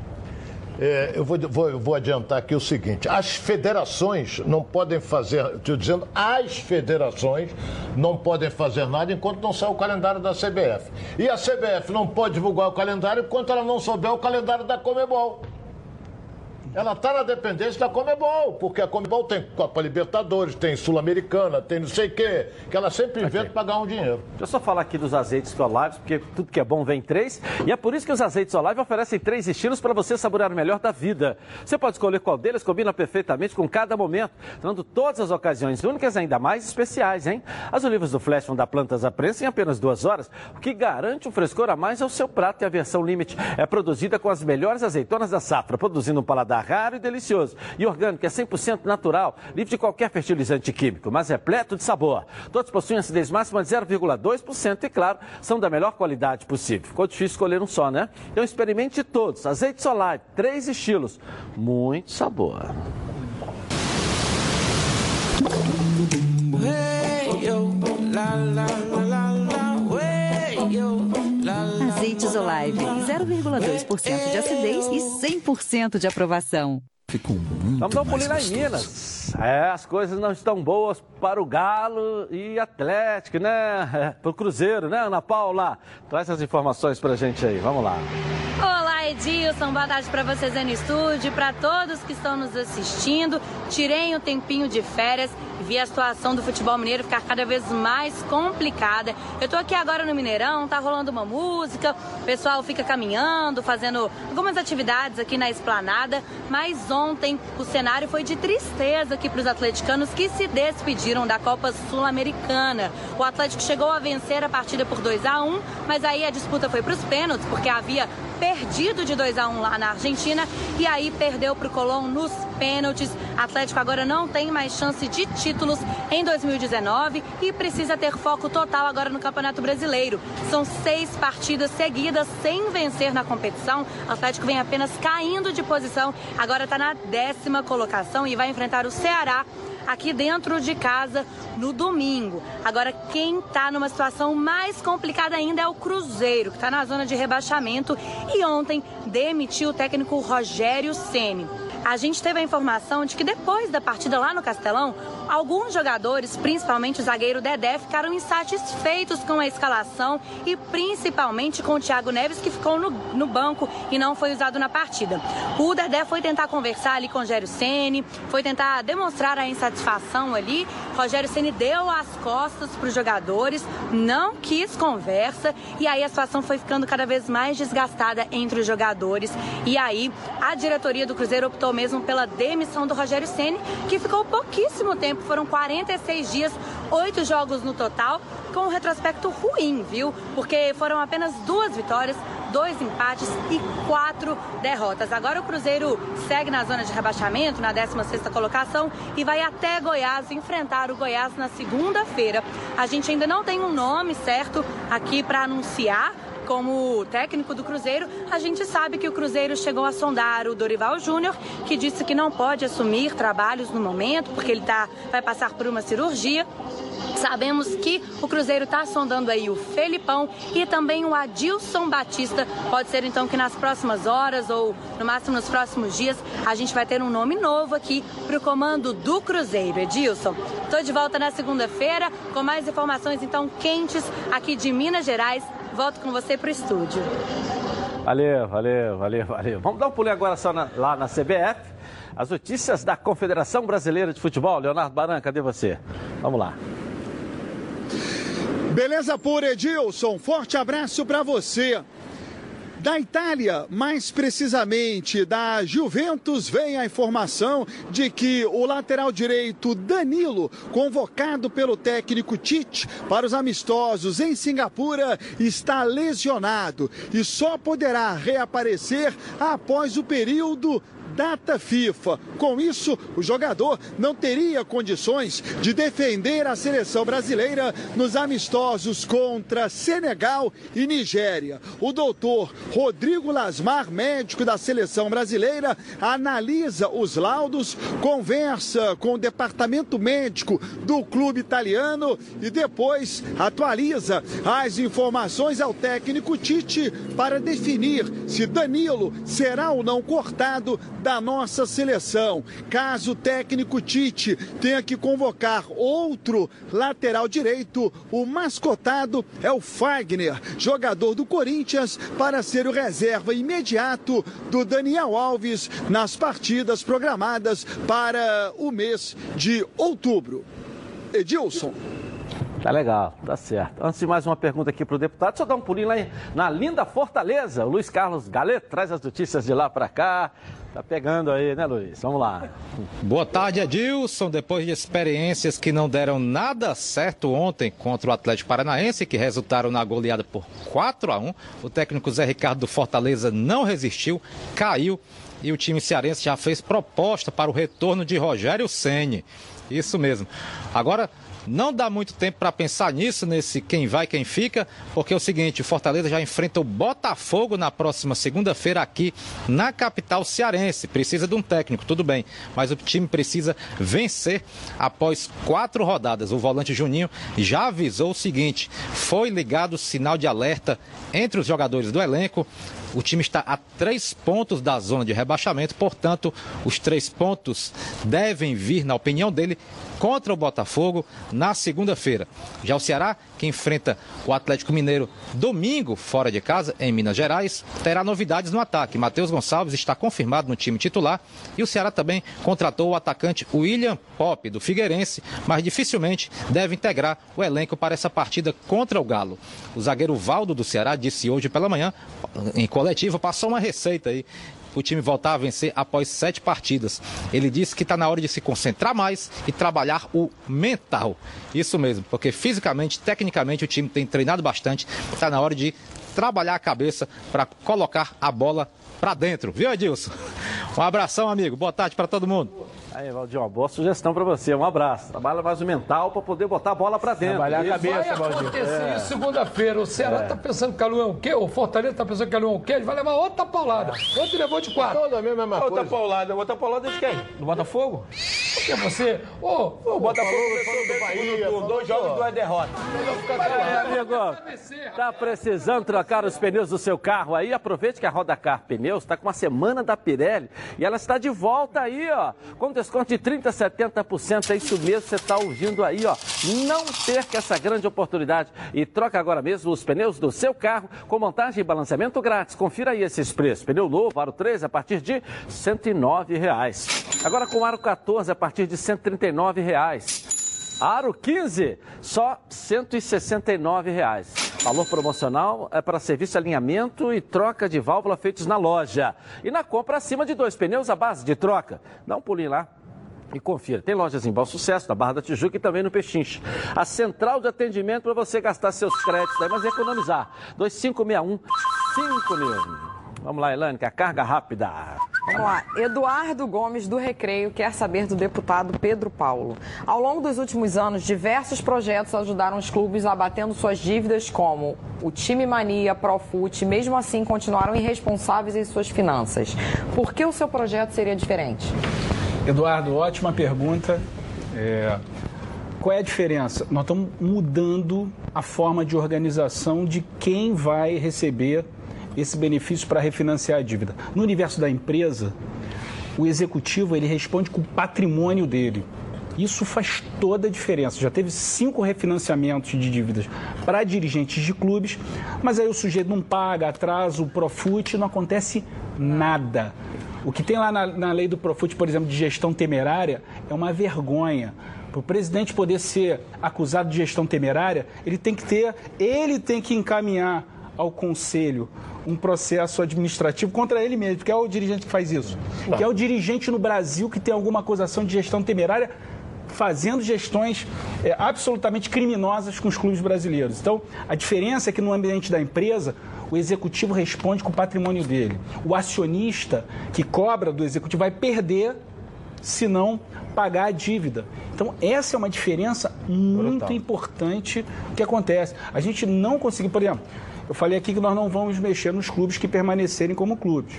É, eu vou, vou, vou adiantar aqui o seguinte: as federações não podem fazer, estou dizendo, as federações não podem fazer nada enquanto não sair o calendário da CBF. E a CBF não pode divulgar o calendário enquanto ela não souber o calendário da Comebol. Ela está na dependência da Comebol, porque a Comebol tem Copa Libertadores, tem Sul-Americana, tem não sei o quê, que ela sempre inventa para ganhar um dinheiro. Deixa eu só falar aqui dos azeites Olive, porque tudo que é bom vem três. E é por isso que os azeites Olive oferecem três estilos para você saborear o melhor da vida. Você pode escolher qual deles combina perfeitamente com cada momento, dando todas as ocasiões únicas ainda mais especiais, hein? As olivas do Flash vão dar plantas à prensa em apenas duas horas, o que garante um frescor a mais ao seu prato. E a versão Limite é produzida com as melhores azeitonas da safra, produzindo um paladar raro e delicioso. E orgânico é 100% natural, livre de qualquer fertilizante químico, mas repleto de sabor. Todos possuem acidez máxima de 0,2% e, claro, são da melhor qualidade possível. Ficou difícil escolher um só, né? Então experimente todos. Azeite solar, três estilos, muito sabor. Azeites Olive, 0,2% de acidez e 100% de aprovação. Ficou muito Vamos dar um pulinho lá em. Minas. É, as coisas não estão boas para o Galo e Atlético, né? Para o Cruzeiro, né, Ana Paula? Traz as informações pra gente aí, vamos lá. Olá, Edilson. Boa tarde para vocês aí no estúdio, para todos que estão nos assistindo. Tirei um tempinho de férias vi a situação do futebol mineiro ficar cada vez mais complicada. Eu tô aqui agora no Mineirão, tá rolando uma música, o pessoal fica caminhando, fazendo algumas atividades aqui na esplanada, mas ontem o cenário foi de tristeza aqui para os atleticanos que se despediram da Copa Sul-Americana. O Atlético chegou a vencer a partida por 2 a 1, mas aí a disputa foi para os pênaltis, porque havia perdido de 2 a 1 lá na Argentina e aí perdeu para o Colón nos pênaltis. Atlético agora não tem mais chance de títulos em 2019 e precisa ter foco total agora no Campeonato Brasileiro. São seis partidas seguidas sem vencer na competição. Atlético vem apenas caindo de posição, agora está na décima colocação e vai enfrentar o Ceará aqui dentro de casa no domingo. Agora, quem está numa situação mais complicada ainda é o Cruzeiro, que está na zona de rebaixamento e ontem demitiu o técnico Rogério Ceni. A gente teve a informação de que depois da partida lá no Castelão, Alguns jogadores, principalmente o zagueiro Dedé, ficaram insatisfeitos com a escalação e principalmente com o Thiago Neves, que ficou no, no banco e não foi usado na partida. O Dedé foi tentar conversar ali com o Rogério Ceni, foi tentar demonstrar a insatisfação ali. Rogério Ceni deu as costas para os jogadores, não quis conversa e aí a situação foi ficando cada vez mais desgastada entre os jogadores. E aí a diretoria do Cruzeiro optou mesmo pela demissão do Rogério Ceni, que ficou pouquíssimo tempo, foram 46 dias, oito jogos no total, com um retrospecto ruim, viu? Porque foram apenas duas vitórias, dois empates e quatro derrotas. Agora o Cruzeiro segue na zona de rebaixamento, na 16ª colocação, e vai até Goiás enfrentar o Goiás na segunda-feira. A gente ainda não tem um nome certo aqui para anunciar, como técnico do Cruzeiro, a gente sabe que o Cruzeiro chegou a sondar o Dorival Júnior, que disse que não pode assumir trabalhos no momento, porque ele tá, vai passar por uma cirurgia. Sabemos que o Cruzeiro está sondando aí o Felipão e também o Adilson Batista. Pode ser então que nas próximas horas ou no máximo nos próximos dias a gente vai ter um nome novo aqui para o comando do Cruzeiro. Edilson, estou de volta na segunda-feira com mais informações então quentes aqui de Minas Gerais. Volto com você para o estúdio. Valeu, valeu, valeu, valeu. Vamos dar um pulinho agora só na, lá na CBF. As notícias da Confederação Brasileira de Futebol. Leonardo Baran, cadê você? Vamos lá. Beleza pura, Edilson. Forte abraço para você. Da Itália, mais precisamente da Juventus, vem a informação de que o lateral direito Danilo, convocado pelo técnico Tite para os amistosos em Singapura, está lesionado e só poderá reaparecer após o período data FIFA. Com isso, o jogador não teria condições de defender a seleção brasileira nos amistosos contra Senegal e Nigéria. O doutor Rodrigo Lasmar, médico da seleção brasileira, analisa os laudos, conversa com o departamento médico do clube italiano e depois atualiza as informações ao técnico Tite para definir se Danilo será ou não cortado da nossa seleção. Caso o técnico Tite tenha que convocar outro lateral direito, o mascotado é o Fagner, jogador do Corinthians, para ser o reserva imediato do Daniel Alves nas partidas programadas para o mês de outubro. Edilson. Tá legal, tá certo. Antes de mais uma pergunta aqui para o deputado, eu dar um pulinho lá na linda Fortaleza. O Luiz Carlos Galeto traz as notícias de lá para cá. Tá pegando aí, né, Luiz? Vamos lá. Boa tarde, Edilson. Depois de experiências que não deram nada certo ontem contra o Atlético Paranaense, que resultaram na goleada por 4 a 1 o técnico Zé Ricardo do Fortaleza não resistiu, caiu e o time cearense já fez proposta para o retorno de Rogério Ceni. Isso mesmo. Agora, não dá muito tempo para pensar nisso, nesse quem vai, quem fica, porque é o seguinte: o Fortaleza já enfrenta o Botafogo na próxima segunda-feira aqui na capital cearense. Precisa de um técnico, tudo bem, mas o time precisa vencer após quatro rodadas. O volante Juninho já avisou o seguinte: foi ligado o sinal de alerta entre os jogadores do elenco. O time está a três pontos da zona de rebaixamento, portanto, os três pontos devem vir, na opinião dele, contra o Botafogo na segunda-feira. Já o Ceará, que enfrenta o Atlético Mineiro domingo fora de casa, em Minas Gerais, terá novidades no ataque. Matheus Gonçalves está confirmado no time titular e o Ceará também contratou o atacante William Pop, do Figueirense, mas dificilmente deve integrar o elenco para essa partida contra o Galo. O zagueiro Valdo do Ceará disse hoje pela manhã, em coletiva, passou uma receita aí o time voltar a vencer após sete partidas. Ele disse que está na hora de se concentrar mais e trabalhar o mental. Isso mesmo, porque fisicamente, tecnicamente, o time tem treinado bastante. Está na hora de trabalhar a cabeça para colocar a bola para dentro. Viu, Edilson? Um abração, amigo. Boa tarde para todo mundo. Aí, Valdir, uma boa sugestão para você. Um abraço. Trabalha mais o mental para poder botar a bola para dentro. Trabalhar a cabeça, Vai acontecer é. isso segunda-feira. O Ceará está é. pensando que a Lua é o quê? O Fortaleza está pensando que a Lua é o quê? Ele vai levar outra paulada. É. Ontem levou de quatro. Toda a mesma, outra coisa. paulada. Outra paulada de quem? Do Botafogo? Porque você... Ô, oh, o Botafogo venceu do Bahia. Dois jogos, duas derrotas. É, amigo, tá precisando trocar os pneus do seu carro aí? Aproveite que a Roda Car Pneus está com uma semana da Pirelli e ela está de volta aí, ó. Com desconto de 30% a 70%. É isso mesmo, você está ouvindo aí, ó. Não perca essa grande oportunidade e troca agora mesmo os pneus do seu carro com montagem e balanceamento grátis. Confira aí esses preços. Pneu novo, aro 3, a partir de 109 reais. Agora com aro 14, a partir de 139 reais. Aro 15, só 169 reais. Valor promocional é para serviço alinhamento e troca de válvula feitos na loja. E na compra acima de dois pneus, a base de troca. Dá um pulinho lá e confira. Tem lojas em Bom Sucesso, na Barra da Tijuca e também no Pechinche. A central de atendimento para você gastar seus créditos, aí, mas economizar. 2561 5000. Vamos lá, Elane, que a carga rápida. Vamos lá. Eduardo Gomes do Recreio quer saber do deputado Pedro Paulo. Ao longo dos últimos anos, diversos projetos ajudaram os clubes abatendo suas dívidas, como o Time Mania, Profute, mesmo assim continuaram irresponsáveis em suas finanças. Por que o seu projeto seria diferente? Eduardo, ótima pergunta. É... Qual é a diferença? Nós estamos mudando a forma de organização de quem vai receber esse benefício para refinanciar a dívida. No universo da empresa, o executivo ele responde com o patrimônio dele. Isso faz toda a diferença. Já teve cinco refinanciamentos de dívidas para dirigentes de clubes, mas aí o sujeito não paga, atrasa o Profut, não acontece nada. O que tem lá na, na lei do Profut, por exemplo, de gestão temerária, é uma vergonha. Para o presidente poder ser acusado de gestão temerária, ele tem que ter, ele tem que encaminhar ao conselho um processo administrativo contra ele mesmo, que é o dirigente que faz isso. Não. Que é o dirigente no Brasil que tem alguma acusação de gestão temerária fazendo gestões é, absolutamente criminosas com os clubes brasileiros. Então, a diferença é que no ambiente da empresa, o executivo responde com o patrimônio dele. O acionista que cobra do executivo vai perder se não pagar a dívida. Então, essa é uma diferença muito importante que acontece. A gente não conseguiu, por exemplo, eu falei aqui que nós não vamos mexer nos clubes que permanecerem como clubes.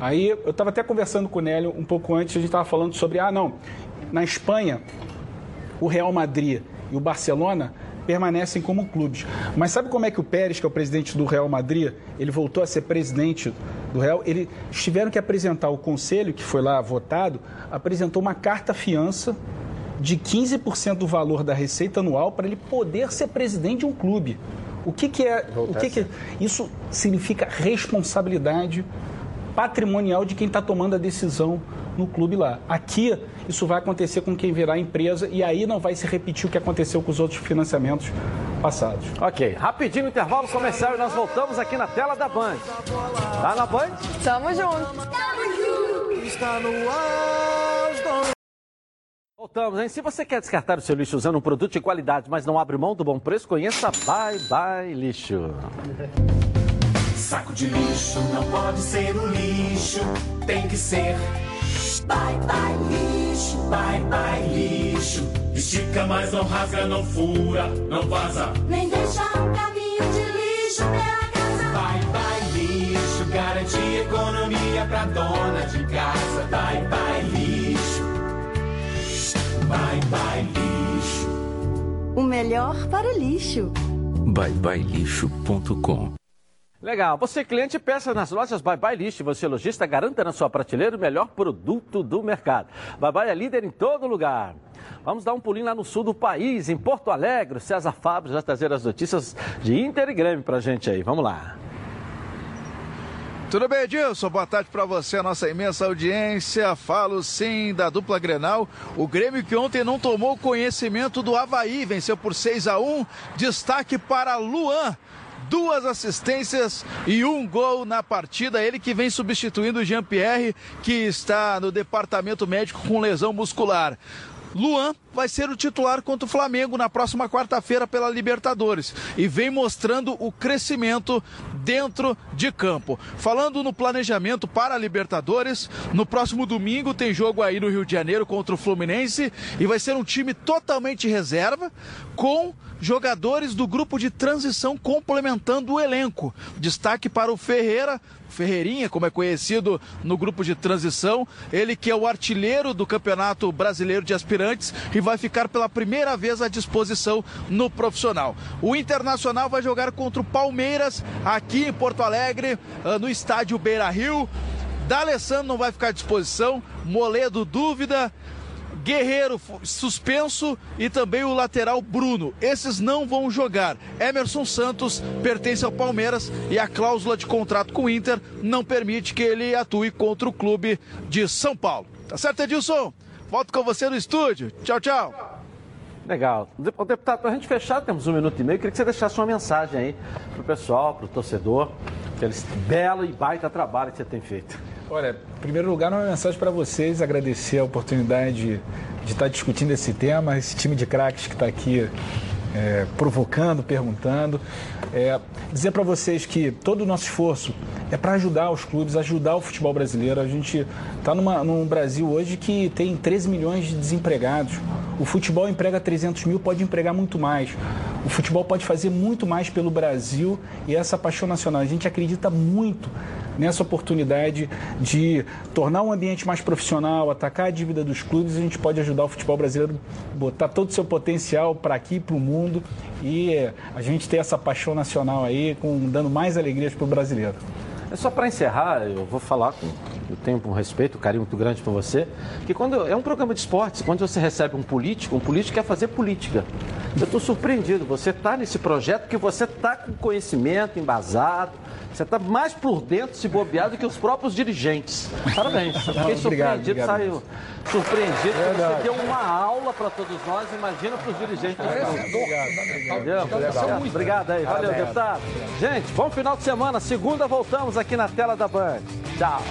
Aí eu estava até conversando com o Nélio um pouco antes, a gente estava falando sobre, ah, não, na Espanha, o Real Madrid e o Barcelona permanecem como clubes. Mas sabe como é que o Pérez, que é o presidente do Real Madrid, ele voltou a ser presidente do Real? Eles tiveram que apresentar o conselho, que foi lá votado, apresentou uma carta fiança de 15% do valor da receita anual para ele poder ser presidente de um clube. O que, que é. o que, que é? Isso significa responsabilidade patrimonial de quem está tomando a decisão no clube lá. Aqui, isso vai acontecer com quem virar empresa e aí não vai se repetir o que aconteceu com os outros financiamentos passados. Ok, rapidinho intervalo comercial e nós voltamos aqui na tela da Band. Tá na Band? Tamo junto. Tamo junto. Está no ar, Voltamos, hein? Se você quer descartar o seu lixo usando um produto de qualidade, mas não abre mão do bom preço, conheça Bye Bye Lixo. Saco de lixo não pode ser o lixo, tem que ser Bye Bye Lixo, Bye Bye Lixo. Estica, mas não rasga, não fura, não vaza. Nem deixa um caminho de lixo pela casa. Bye Bye Lixo, garante economia pra dona de casa. Bye Bye Lixo. Bye Bye Lixo. O melhor para o lixo. byebyelixo.com Legal. Você, cliente, peça nas lojas Bye Bye Lixo. Você, lojista, garanta na sua prateleira o melhor produto do mercado. Bye Bye é líder em todo lugar. Vamos dar um pulinho lá no sul do país, em Porto Alegre. César Fábio já trazer as notícias de Inter e Grêmio pra gente aí. Vamos lá. Tudo bem, Edilson? Boa tarde para você, a nossa imensa audiência. Falo sim da dupla Grenal. O Grêmio que ontem não tomou conhecimento do Havaí, venceu por 6 a 1 Destaque para Luan. Duas assistências e um gol na partida. Ele que vem substituindo o Jean-Pierre, que está no departamento médico com lesão muscular. Luan vai ser o titular contra o Flamengo na próxima quarta-feira pela Libertadores e vem mostrando o crescimento dentro de campo. Falando no planejamento para a Libertadores, no próximo domingo tem jogo aí no Rio de Janeiro contra o Fluminense e vai ser um time totalmente reserva com jogadores do grupo de transição complementando o elenco. Destaque para o Ferreira, Ferreirinha, como é conhecido no grupo de transição, ele que é o artilheiro do Campeonato Brasileiro de Aspirantes e vai ficar pela primeira vez à disposição no profissional. O Internacional vai jogar contra o Palmeiras aqui em Porto Alegre, ah, no estádio Beira Rio D'Alessandro não vai ficar à disposição, Moledo dúvida, Guerreiro suspenso e também o lateral Bruno. Esses não vão jogar. Emerson Santos pertence ao Palmeiras e a cláusula de contrato com o Inter não permite que ele atue contra o clube de São Paulo. Tá certo, Edilson? Volto com você no estúdio. Tchau, tchau. Legal. Deputado, para a gente fechar, temos um minuto e meio. Queria que você deixasse uma mensagem aí para o pessoal, para o torcedor, aquele belo e baita trabalho que você tem feito. Olha, em primeiro lugar, uma mensagem para vocês, agradecer a oportunidade de, de estar discutindo esse tema, esse time de craques que está aqui é, provocando, perguntando. É, dizer para vocês que todo o nosso esforço é para ajudar os clubes, ajudar o futebol brasileiro. A gente está num Brasil hoje que tem 13 milhões de desempregados. O futebol emprega 300 mil, pode empregar muito mais. O futebol pode fazer muito mais pelo Brasil e essa paixão nacional. A gente acredita muito nessa oportunidade de tornar um ambiente mais profissional, atacar a dívida dos clubes, a gente pode ajudar o futebol brasileiro botar todo o seu potencial para aqui, para o mundo e a gente ter essa paixão nacional aí, com, dando mais alegrias para o brasileiro. É só para encerrar, eu vou falar com eu tenho um respeito, um carinho muito grande por você, que quando é um programa de esportes, quando você recebe um político, um político quer fazer política. Eu estou surpreendido, você está nesse projeto que você está com conhecimento embasado, você está mais por dentro, se bobeado, do que os próprios dirigentes. Parabéns. Eu fiquei surpreendido, obrigado, saiu surpreendido. Você deu uma aula para todos nós, imagina para os dirigentes. É, obrigado. Obrigado. Obrigado aí. Valeu, deputado. Gente, bom final de semana. Segunda voltamos aqui na tela da Band. Tchau.